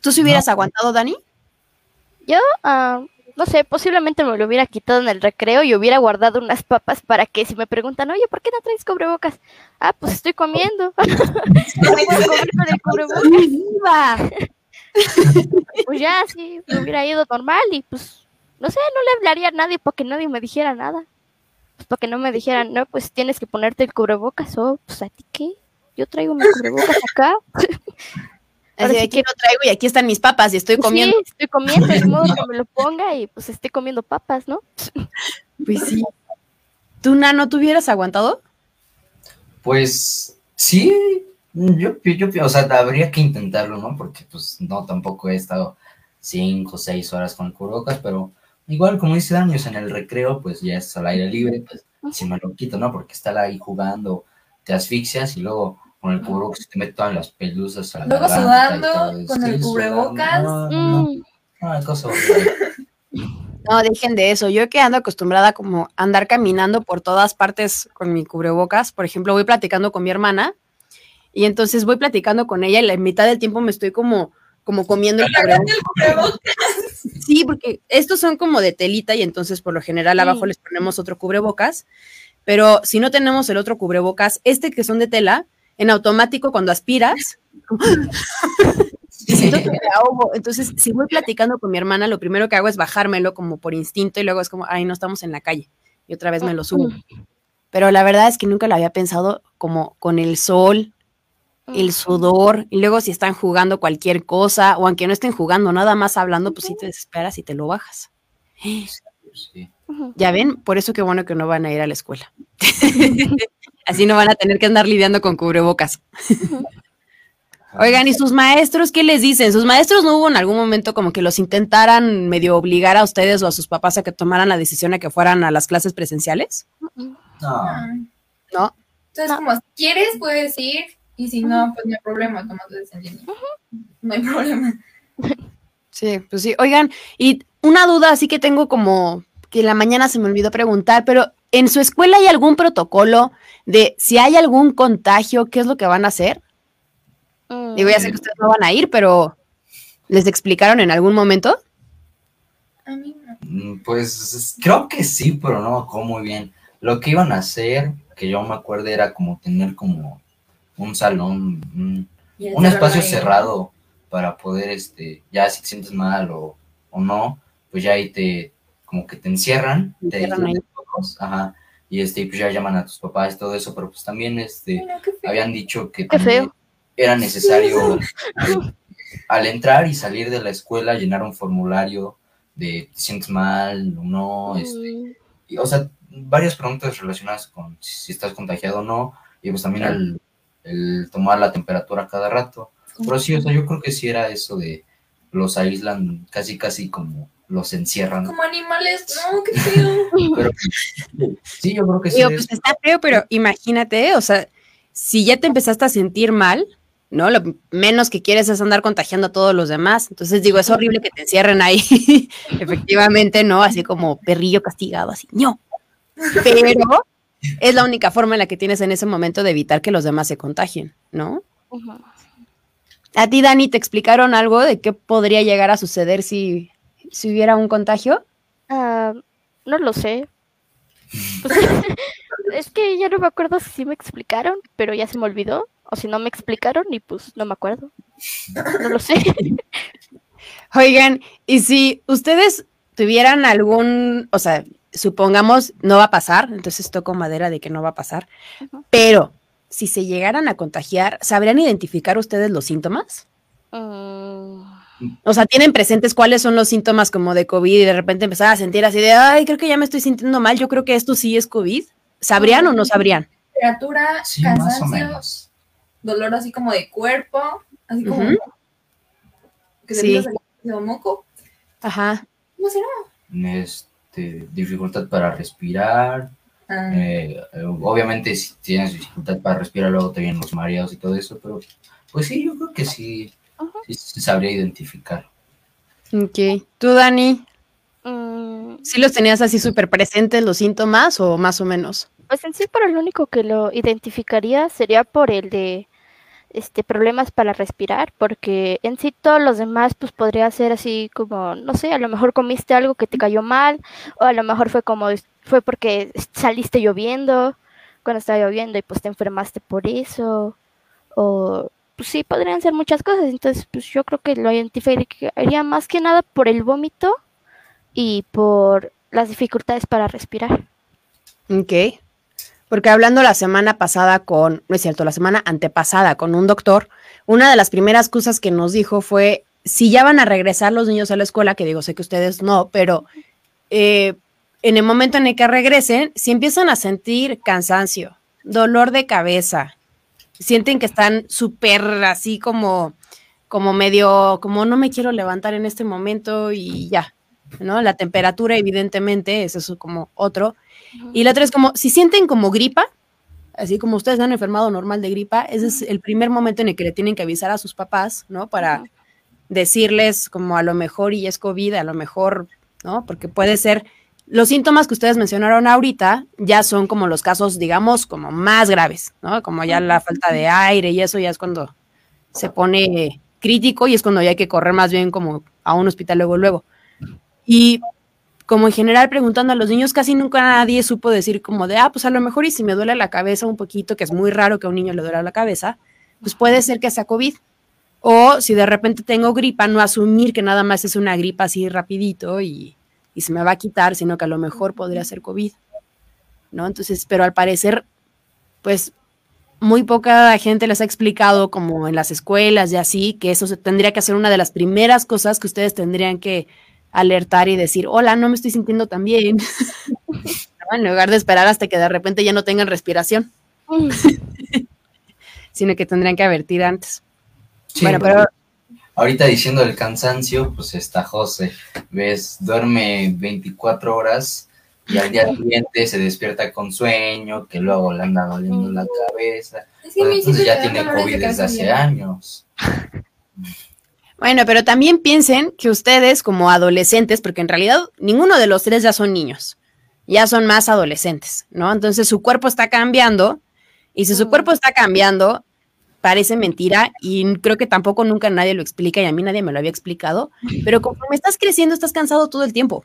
Speaker 1: ¿Tú si hubieras aguantado, Dani?
Speaker 4: Yo, ah, no sé, posiblemente me lo hubiera quitado en el recreo y hubiera guardado unas papas para que si me preguntan, oye, ¿por qué no traes cubrebocas? Ah, pues estoy comiendo. No puedo comer con el cubrebocas.
Speaker 1: ¡Viva!
Speaker 4: Pues ya, sí, me hubiera ido normal y pues, no sé, no le hablaría a nadie para que nadie me dijera nada. Pues para que no me dijeran, no, pues tienes que ponerte el cubrebocas o, pues a ti qué, yo traigo mi cubrebocas acá.
Speaker 1: Así de aquí lo traigo y aquí están mis papas y estoy comiendo.
Speaker 4: Sí, estoy comiendo, de modo que me lo ponga y pues esté comiendo papas, ¿no?
Speaker 1: Pues sí. ¿Tú, Nano, tú hubieras aguantado?
Speaker 2: Pues sí, yo, yo, yo- o sea, habría que intentarlo, ¿no? Porque pues no, tampoco he estado cinco o seis horas con el cubrebocas, pero igual como dice Dani, o sea, en el recreo, pues ya es al aire libre, pues si me lo quito, ¿no? Porque estar ahí jugando, te asfixias y luego con el cubrebocas te metes todas las pelusas a la
Speaker 3: Luego
Speaker 2: y
Speaker 3: sudando con el cubrebocas.
Speaker 2: No, no,
Speaker 4: Mm,
Speaker 2: no, cosa.
Speaker 1: No, dejen de eso. Yo que ando acostumbrada como a andar caminando por todas partes con mi cubrebocas. Por ejemplo, voy platicando con mi hermana y entonces voy platicando con ella y la mitad del tiempo me estoy como, como comiendo el cubrebocas. Sí, porque estos son como de telita y entonces por lo general
Speaker 4: Sí.
Speaker 1: abajo les ponemos otro cubrebocas. Pero si no tenemos el otro cubrebocas, este que son de tela, en automático cuando aspiras, siento que me ahogo. Entonces, si voy platicando con mi hermana, lo primero que hago es bajármelo como por instinto y luego es como, ay, no estamos en la calle. Y otra vez me lo subo. Pero la verdad es que nunca lo había pensado como con el sol, el sudor, y luego si están jugando cualquier cosa, o aunque no estén jugando, nada más hablando, pues sí te desesperas y te lo bajas.
Speaker 2: Sí.
Speaker 1: Ya ven, por eso qué bueno que no van a ir a la escuela. Así no van a tener que andar lidiando con cubrebocas. Oigan, ¿y sus maestros qué les dicen? ¿Sus maestros no hubo en algún momento como que los intentaran medio obligar a ustedes o a sus papás a que tomaran la decisión a que fueran a las clases presenciales?
Speaker 2: No,
Speaker 1: ¿No?
Speaker 3: Entonces,
Speaker 4: No.
Speaker 3: como si quieres, puedes ir. Y si no, pues no hay problema, dices en línea. No hay problema.
Speaker 1: Sí, pues sí. Oigan, y una duda así que tengo como que en la mañana se me olvidó preguntar, pero ¿en su escuela hay algún protocolo de si hay algún contagio, qué es lo que van a hacer?
Speaker 4: Mm,
Speaker 1: Digo, ya sé que ustedes no van a ir, pero ¿les explicaron en algún momento?
Speaker 3: A mí no.
Speaker 2: Mm, Pues es- creo que sí, pero no me acuerdo muy bien. Lo que iban a hacer, que yo me acuerdo, era como tener como un salón, un, espacio
Speaker 3: ahí.
Speaker 2: cerrado para poder, este, ya si te sientes mal o, o no, pues ya ahí te, como que te encierran,
Speaker 1: Te encierran
Speaker 2: ajá, y este, pues ya llaman a tus papás y todo eso, pero pues también, este, habían dicho que era necesario al entrar y salir de la escuela llenar un formulario de te sientes mal o no, este, y, o sea, varias preguntas relacionadas con si estás contagiado o no, y pues también el, el tomar la temperatura cada rato. Pero sí, o sea, yo creo que sí era eso de los aíslan casi, casi como los encierran.
Speaker 3: Como animales, no, qué feo.
Speaker 2: Pero sí, yo creo que sí.
Speaker 1: Digo,
Speaker 2: es-
Speaker 1: pues está feo, pero imagínate, o sea, si ya te empezaste a sentir mal, ¿no? Lo menos que quieres es andar contagiando a todos los demás. Entonces digo, es horrible que te encierren ahí, efectivamente, ¿no? Así como perrillo castigado, así, no. Pero es la única forma en la que tienes en ese momento de evitar que los demás se contagien, ¿no? ¿A ti, Dani, te explicaron algo de qué podría llegar a suceder si, si hubiera un contagio?
Speaker 4: Ah, no lo sé. Pues, es que ya no me acuerdo si sí me explicaron, pero ya se me olvidó. O si no me explicaron y pues no me acuerdo. No lo sé.
Speaker 1: Oigan, y si ustedes tuvieran algún, o sea, supongamos no va a pasar, entonces toco madera de que no va a pasar, pero si se llegaran a contagiar, ¿sabrían identificar ustedes los síntomas? Mm. O sea, ¿tienen presentes cuáles son los síntomas como de COVID y de repente empezar a sentir así de, ay, creo que ya me estoy sintiendo mal, yo creo que esto sí es COVID? ¿Sabrían o no sabrían?
Speaker 3: Temperatura, cansancio, dolor así como de cuerpo, así como que se sí. de moco.
Speaker 1: Ajá.
Speaker 3: ¿Cómo será?
Speaker 2: Este, dificultad para respirar, Ah. Eh, obviamente si tienes dificultad para respirar luego te vienen los mareados y todo eso, pero pues sí, yo creo que sí, sí sabría identificar.
Speaker 1: Ok, ¿tú Dani? Mm. ¿Sí los tenías así súper presentes los síntomas o más o menos?
Speaker 4: Pues en sí, pero el único que lo identificaría sería por el de este problemas para respirar, porque en sí todos los demás pues podría ser así como, no sé, a lo mejor comiste algo que te cayó mal, o a lo mejor fue como fue porque saliste lloviendo, cuando estaba lloviendo y pues te enfermaste por eso, o pues sí, podrían ser muchas cosas, entonces pues yo creo que lo identificaría más que nada por el vómito y por las dificultades para respirar.
Speaker 1: Ok. Porque hablando la semana pasada con, no es cierto, la semana antepasada con un doctor, una de las primeras cosas que nos dijo fue, si ya van a regresar los niños a la escuela, que digo, sé que ustedes no, pero eh, en el momento en el que regresen, si empiezan a sentir cansancio, dolor de cabeza, sienten que están súper así como, como medio, como no me quiero levantar en este momento y ya, ¿no? La temperatura, evidentemente, es eso como otro. Y la otra es como, si sienten como gripa, así como ustedes han enfermado normal de gripa, ese es el primer momento en el que le tienen que avisar a sus papás, ¿no? Para decirles como a lo mejor y es COVID, a lo mejor, ¿no? Porque puede ser los síntomas que ustedes mencionaron ahorita ya son como los casos, digamos, como más graves, ¿no? Como ya la falta de aire y eso ya es cuando se pone crítico y es cuando ya hay que correr más bien como a un hospital luego, luego. Y como en general preguntando a los niños, casi nunca nadie supo decir como de, ah, pues a lo mejor y si me duele la cabeza un poquito, que es muy raro que a un niño le duele la cabeza, pues puede ser que sea COVID. O si de repente tengo gripa, no asumir que nada más es una gripa así rapidito y, y se me va a quitar, sino que a lo mejor podría ser COVID, ¿no? Entonces, pero al parecer, pues muy poca gente les ha explicado como en las escuelas y así, que eso se tendría que hacer una de las primeras cosas que ustedes tendrían que alertar y decir, hola, no me estoy sintiendo tan bien, en lugar de esperar hasta que de repente ya no tengan respiración, sino que tendrían que advertir antes.
Speaker 2: bueno, pero ahorita diciendo el cansancio, pues está José, ves, duerme 24 horas y al día siguiente se despierta con sueño, que luego le anda doliendo la cabeza. entonces ya tiene COVID desde hace años.
Speaker 1: Bueno, pero también piensen que ustedes como adolescentes, porque en realidad ninguno de los tres ya son niños, ya son más adolescentes, ¿no? Entonces su cuerpo está cambiando y si su mm. cuerpo está cambiando, parece mentira y creo que tampoco nunca nadie lo explica y a mí nadie me lo había explicado, pero conforme estás creciendo estás cansado todo el tiempo.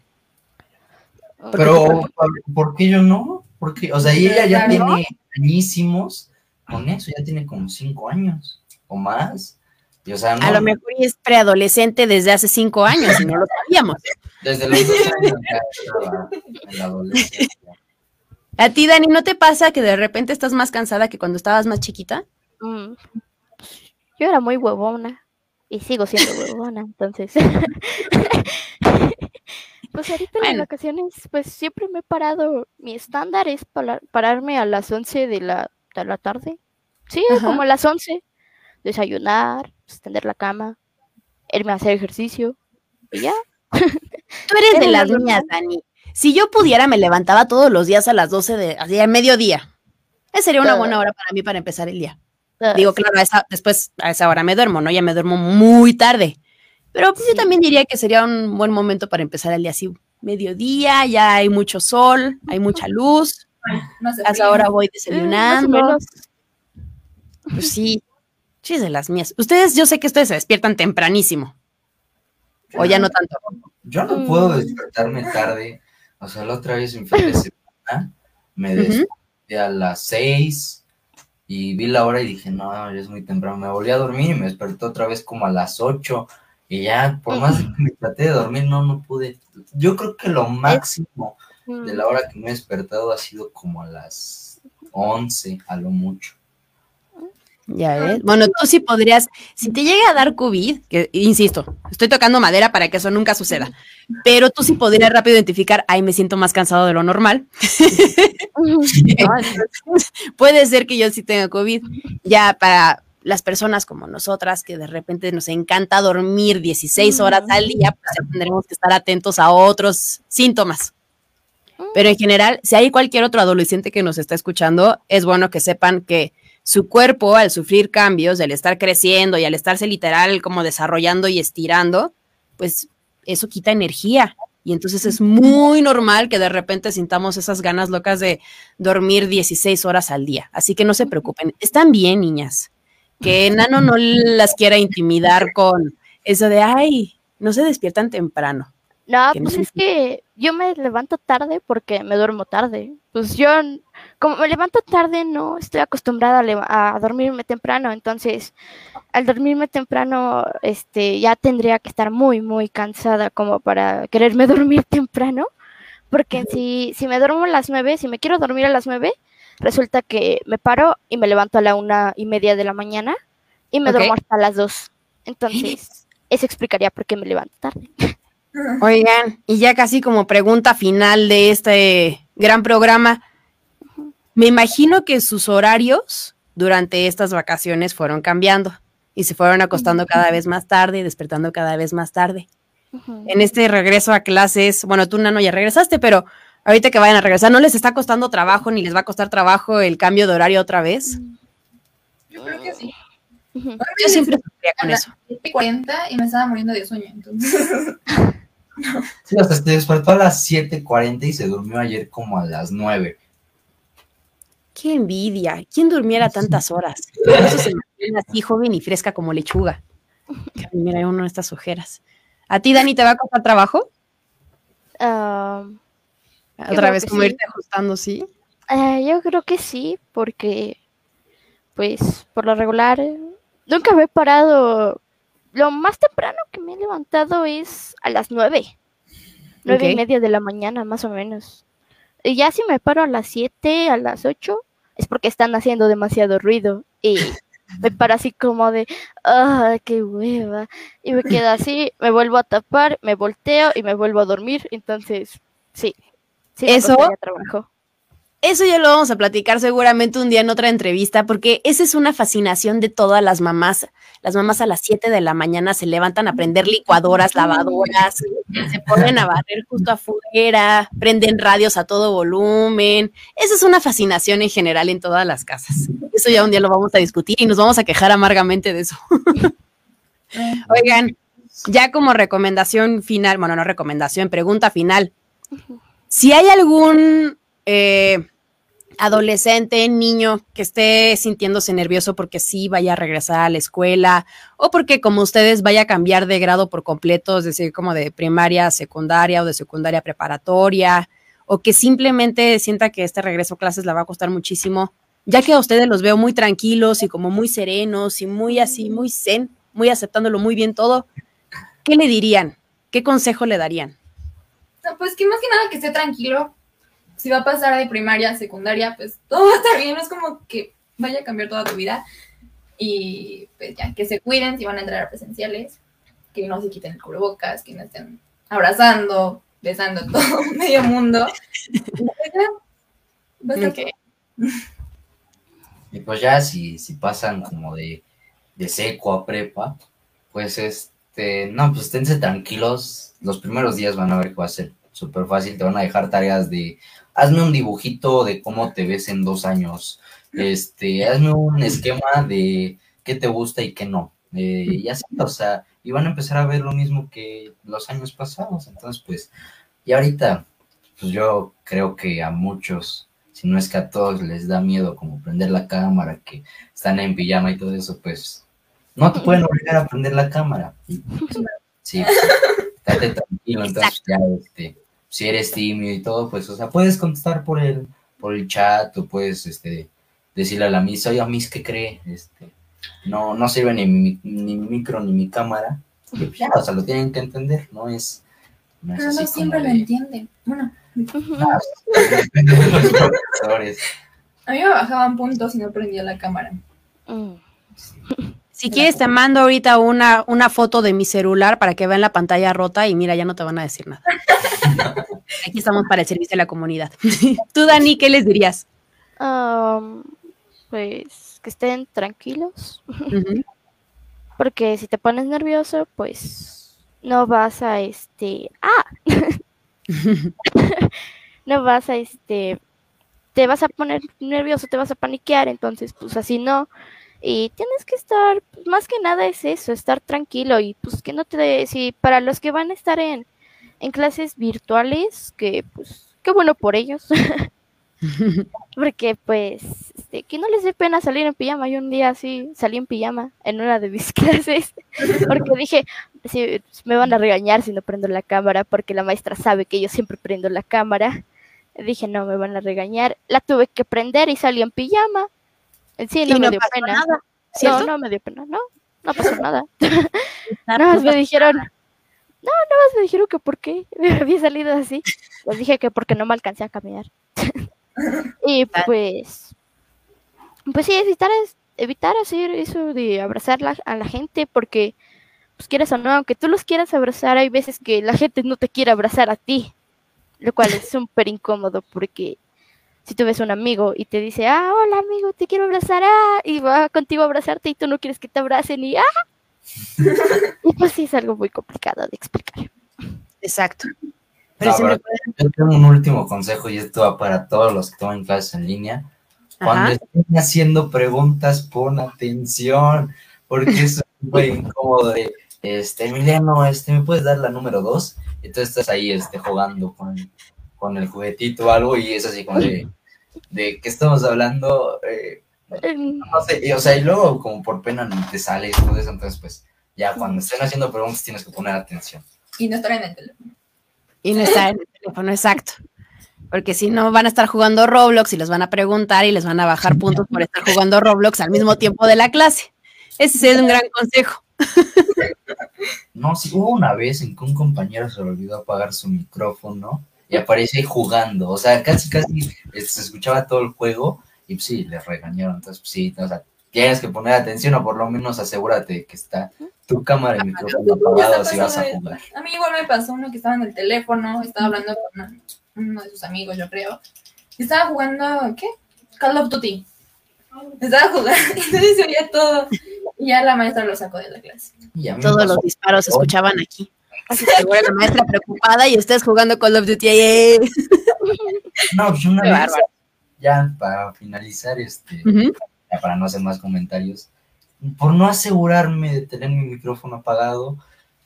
Speaker 2: Pero, ¿por qué yo no? Porque, o sea, ella ya tiene añísimos con eso, ya tiene como cinco años o más. O sea,
Speaker 1: A lo mejor es preadolescente desde hace cinco años y no lo sabíamos.
Speaker 2: Desde los dos años en la adolescencia.
Speaker 1: A ti, Dani, ¿no te pasa que de repente estás más cansada que cuando estabas más chiquita?
Speaker 4: Mm. Yo era muy huevona y sigo siendo huevona, entonces. pues ahorita en las vacaciones, pues siempre me he parado. Mi estándar es pararme a las 11 de la, de la tarde. Sí, como a las 11. Desayunar, extender la cama, irme a hacer ejercicio y ya.
Speaker 1: Tú eres de las niñas, Dani. Si yo pudiera, me levantaba todos los días a las 12 de, así, a mediodía. Esa sería una buena hora para mí para empezar el día. Digo, claro, después a esa hora me duermo, ¿no? Ya me duermo muy tarde. Pero pues, yo también diría que sería un buen momento para empezar el día así, mediodía, ya hay mucho sol, hay mucha luz. a esa hora voy desayunando. Pues sí. Chis de las mías. Ustedes, yo sé que ustedes se despiertan tempranísimo. O ya no tanto.
Speaker 2: Yo no puedo
Speaker 4: Mm.
Speaker 2: despertarme tarde. O sea, la otra vez en fin de semana me desperté a las 6 y vi la hora y dije, no, ya es muy temprano. Me volví a dormir y me desperté otra vez como a las 8. Y ya, por más de que me traté de dormir, no, no pude. Yo creo que lo máximo
Speaker 4: Mm.
Speaker 2: de la hora que me he despertado ha sido como a las 11, a lo mucho.
Speaker 1: Ya ves. Bueno, tú sí podrías, si te llega a dar COVID, que insisto, estoy tocando madera para que eso nunca suceda, pero tú sí podrías rápido identificar, ay, me siento más cansado de lo normal. Puede ser que yo sí tenga COVID. Ya para las personas como nosotras, que de repente nos encanta dormir 16 horas al día, pues ya tendremos que estar atentos a otros síntomas. Pero en general, si hay cualquier otro adolescente que nos está escuchando, es bueno que sepan que su cuerpo, al sufrir cambios, al estar creciendo y al estarse literal como desarrollando y estirando, pues eso quita energía. Y entonces es muy normal que de repente sintamos esas ganas locas de dormir 16 horas al día. Así que no se preocupen. Están bien, niñas. Que Nano no las quiera intimidar con eso de, ay, no se despiertan temprano.
Speaker 4: No, pues es que yo me levanto tarde porque me duermo tarde. Pues yo, como me levanto tarde, no estoy acostumbrada a, dormirme temprano. Entonces, al dormirme temprano, este, ya tendría que estar muy, muy cansada como para quererme dormir temprano. Porque si, si me duermo a las nueve, si me quiero dormir a las nueve, resulta que me paro y me levanto a la una y media de la mañana y me duermo hasta las dos. Entonces, eso explicaría por qué me levanto tarde.
Speaker 1: Oigan, y ya casi como pregunta final de este gran programa, me imagino que sus horarios durante estas vacaciones fueron cambiando y se fueron acostando cada vez más tarde y despertando cada vez más tarde. En este regreso a clases, bueno, tú, Nano, ya regresaste, pero ahorita que vayan a regresar, ¿no les está costando trabajo ni les va a costar trabajo el cambio de horario otra vez?
Speaker 3: Yo creo que sí.
Speaker 1: Yo siempre sufría con eso.
Speaker 3: 7:40 y me estaba muriendo de sueño, entonces.
Speaker 2: Sí, hasta se despertó a las 7:40 y se durmió ayer como a las 9.
Speaker 1: Qué envidia. ¿Quién durmiera tantas horas? Por eso se mantiene así joven y fresca como lechuga. Mira uno de estas ojeras. ¿A ti, Dani, te va a costar trabajo?
Speaker 4: Ah,
Speaker 1: Otra vez como
Speaker 4: sí.
Speaker 1: irte ajustando, ¿sí?
Speaker 4: eh, yo creo que sí, porque, pues, por lo regular, nunca me he parado. Lo más temprano que me he levantado es a las nueve, nueve y media de la mañana, más o menos. Y ya si me paro a las siete, a las ocho, es porque están haciendo demasiado ruido y me paro así como de, ah, qué hueva. Y me quedo así, me vuelvo a tapar, me volteo y me vuelvo a dormir. Entonces, sí, sí,
Speaker 1: Eso-
Speaker 4: trabajo.
Speaker 1: Eso ya lo vamos a platicar seguramente un día en otra entrevista, porque esa es una fascinación de todas las mamás. Las mamás a las 7 de la mañana se levantan a prender licuadoras, lavadoras, se ponen a barrer justo afuera, prenden radios a todo volumen. Esa es una fascinación en general en todas las casas. Eso ya un día lo vamos a discutir y nos vamos a quejar amargamente de eso. Oigan, ya como recomendación final, bueno, no recomendación, pregunta final. Si hay algún eh, adolescente, niño que esté sintiéndose nervioso porque sí vaya a regresar a la escuela o porque como ustedes vaya a cambiar de grado por completo, es decir, como de primaria a secundaria o de secundaria preparatoria, o que simplemente sienta que este regreso a clases le va a costar muchísimo, ya que a ustedes los veo muy tranquilos y como muy serenos y muy así, muy zen, muy aceptándolo muy bien todo, ¿qué le dirían? ¿Qué consejo le darían?
Speaker 3: Pues que más que nada que esté tranquilo. Si va a pasar de primaria a secundaria, pues todo va a estar bien. No es como que vaya a cambiar toda tu vida. Y pues ya, que se cuiden si van a entrar a presenciales. Que no se quiten el cubrebocas, que no estén abrazando, besando a todo medio mundo. Y pues ya, va a estar
Speaker 1: Ok.
Speaker 3: todo.
Speaker 2: Y pues ya si, si pasan como de, de seco a prepa, pues este, no, pues esténse tranquilos. Los primeros días van a ver que va a ser súper fácil. Te van a dejar tareas de, hazme un dibujito de cómo te ves en dos años. Este, hazme un esquema de qué te gusta y qué no. Eh, y así, o sea, y van a empezar a ver lo mismo que los años pasados. Entonces, pues, y ahorita, pues yo creo que a muchos si no es que a todos les da miedo como prender la cámara, que están en pijama y todo eso, pues no te pueden obligar a prender la cámara. Sí, estate tranquilo, entonces ya, este, si eres tímido y todo, pues, o sea, puedes contestar por el, por el chat o puedes, este, decirle a la misa, oye, a mí ¿qué cree? Este, no, no sirve ni mi, ni mi micro ni mi cámara. Y ya, o sea, lo tienen que entender, no es...
Speaker 3: No Pero no siempre lo entienden. Bueno.
Speaker 2: Ah, de.
Speaker 3: A mí me bajaban puntos y no prendía la cámara. Mm.
Speaker 1: Si quieres, te mando ahorita una, una foto de mi celular para que vean la pantalla rota y mira, ya no te van a decir nada. Aquí estamos para el servicio de la comunidad. Tú, Dani, ¿qué les dirías?
Speaker 4: Um, pues que estén tranquilos. Porque si te pones nervioso, pues no vas a este. ¡Ah! no vas a este. Te vas a poner nervioso, te vas a paniquear, entonces, pues así no. Y tienes que estar, pues, más que nada es eso, estar tranquilo y pues que no te, si para los que van a estar en, en clases virtuales, que pues, qué bueno por ellos. Porque pues, este, que no les dé pena salir en pijama. Yo un día así salí en pijama en una de mis clases, porque dije, si, me van a regañar si no prendo la cámara, porque la maestra sabe que yo siempre prendo la cámara. Dije, no, me van a regañar. La tuve que prender y salí en pijama. Sí, no, me dio pena. Nada, no, no me dio pena, no, no pasó nada. nada más me dijeron, no, nada más me dijeron que por qué me había salido así. Les dije que porque no me alcancé a caminar. y pues, pues sí, evitar, evitar hacer eso de abrazar a la gente porque, pues quieras o no, aunque tú los quieras abrazar, hay veces que la gente no te quiere abrazar a ti, lo cual es súper incómodo porque si tú ves un amigo y te dice, ah, hola amigo, te quiero abrazar, ah, y va contigo a abrazarte y tú no quieres que te abracen y ah. y pues sí es algo muy complicado de explicar.
Speaker 1: Exacto.
Speaker 2: Pero Yo tengo un último consejo y esto va para todos los que toman clases en línea. Cuando estén haciendo preguntas, pon atención, porque es muy incómodo de, este, Emiliano, este, ¿me puedes dar la número dos? Entonces estás ahí, este, jugando con, con el juguetito o algo y es así como de, de ¿qué estamos hablando? Eh, no sé, o sea, y luego como por pena no te sale y todo eso, entonces pues ya cuando estén haciendo preguntas tienes que poner atención.
Speaker 3: Y no estar en el teléfono.
Speaker 1: Y no estar en el teléfono, exacto. Porque si no van a estar jugando Roblox y les van a preguntar y les van a bajar puntos por estar jugando Roblox al mismo tiempo de la clase. Ese es un gran consejo.
Speaker 2: No, sí, hubo una vez en que un compañero se le olvidó apagar su micrófono y aparece ahí jugando. O sea, casi, casi este, se escuchaba todo el juego y pues, sí, le regañaron. Entonces, pues, sí, o sea, tienes que poner atención o por lo menos asegúrate que está tu cámara y micrófono apagado si vas a jugar.
Speaker 3: A mí igual me pasó uno que estaba en el teléfono, estaba hablando con uno de sus amigos, yo creo. Y estaba jugando, ¿qué? Call of Duty. Estaba jugando, entonces se oía todo. Y ya la maestra lo sacó de la clase.
Speaker 1: Todos los disparos se escuchaban aquí. Así que la maestra preocupada y estás jugando Call of Duty. Eh.
Speaker 2: No, pues una vez, ya para finalizar, este, para no hacer más comentarios, por no asegurarme de tener mi micrófono apagado,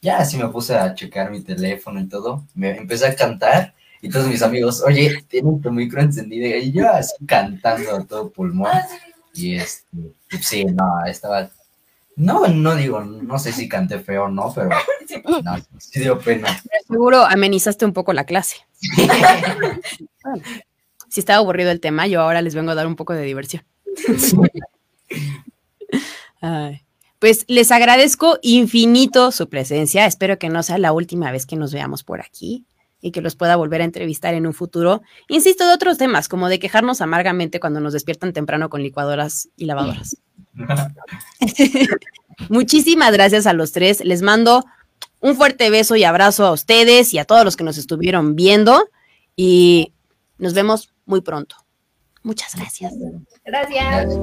Speaker 2: ya así me puse a checar mi teléfono y todo, me empecé a cantar y todos mis amigos, oye, tienen tu micro encendido y yo así cantando a todo pulmón. Y este, sí, no, estaba no, no digo, no sé si canté feo o no, pero no, sí dio pena.
Speaker 1: Seguro amenizaste un poco la clase. si estaba aburrido el tema, yo ahora les vengo a dar un poco de diversión. Pues les agradezco infinito su presencia. Espero que no sea la última vez que nos veamos por aquí y que los pueda volver a entrevistar en un futuro. Insisto, de otros temas, como de quejarnos amargamente cuando nos despiertan temprano con licuadoras y lavadoras. Muchísimas gracias a los tres. Les mando un fuerte beso y abrazo a ustedes y a todos los que nos estuvieron viendo y nos vemos muy pronto. Muchas gracias.
Speaker 3: Gracias.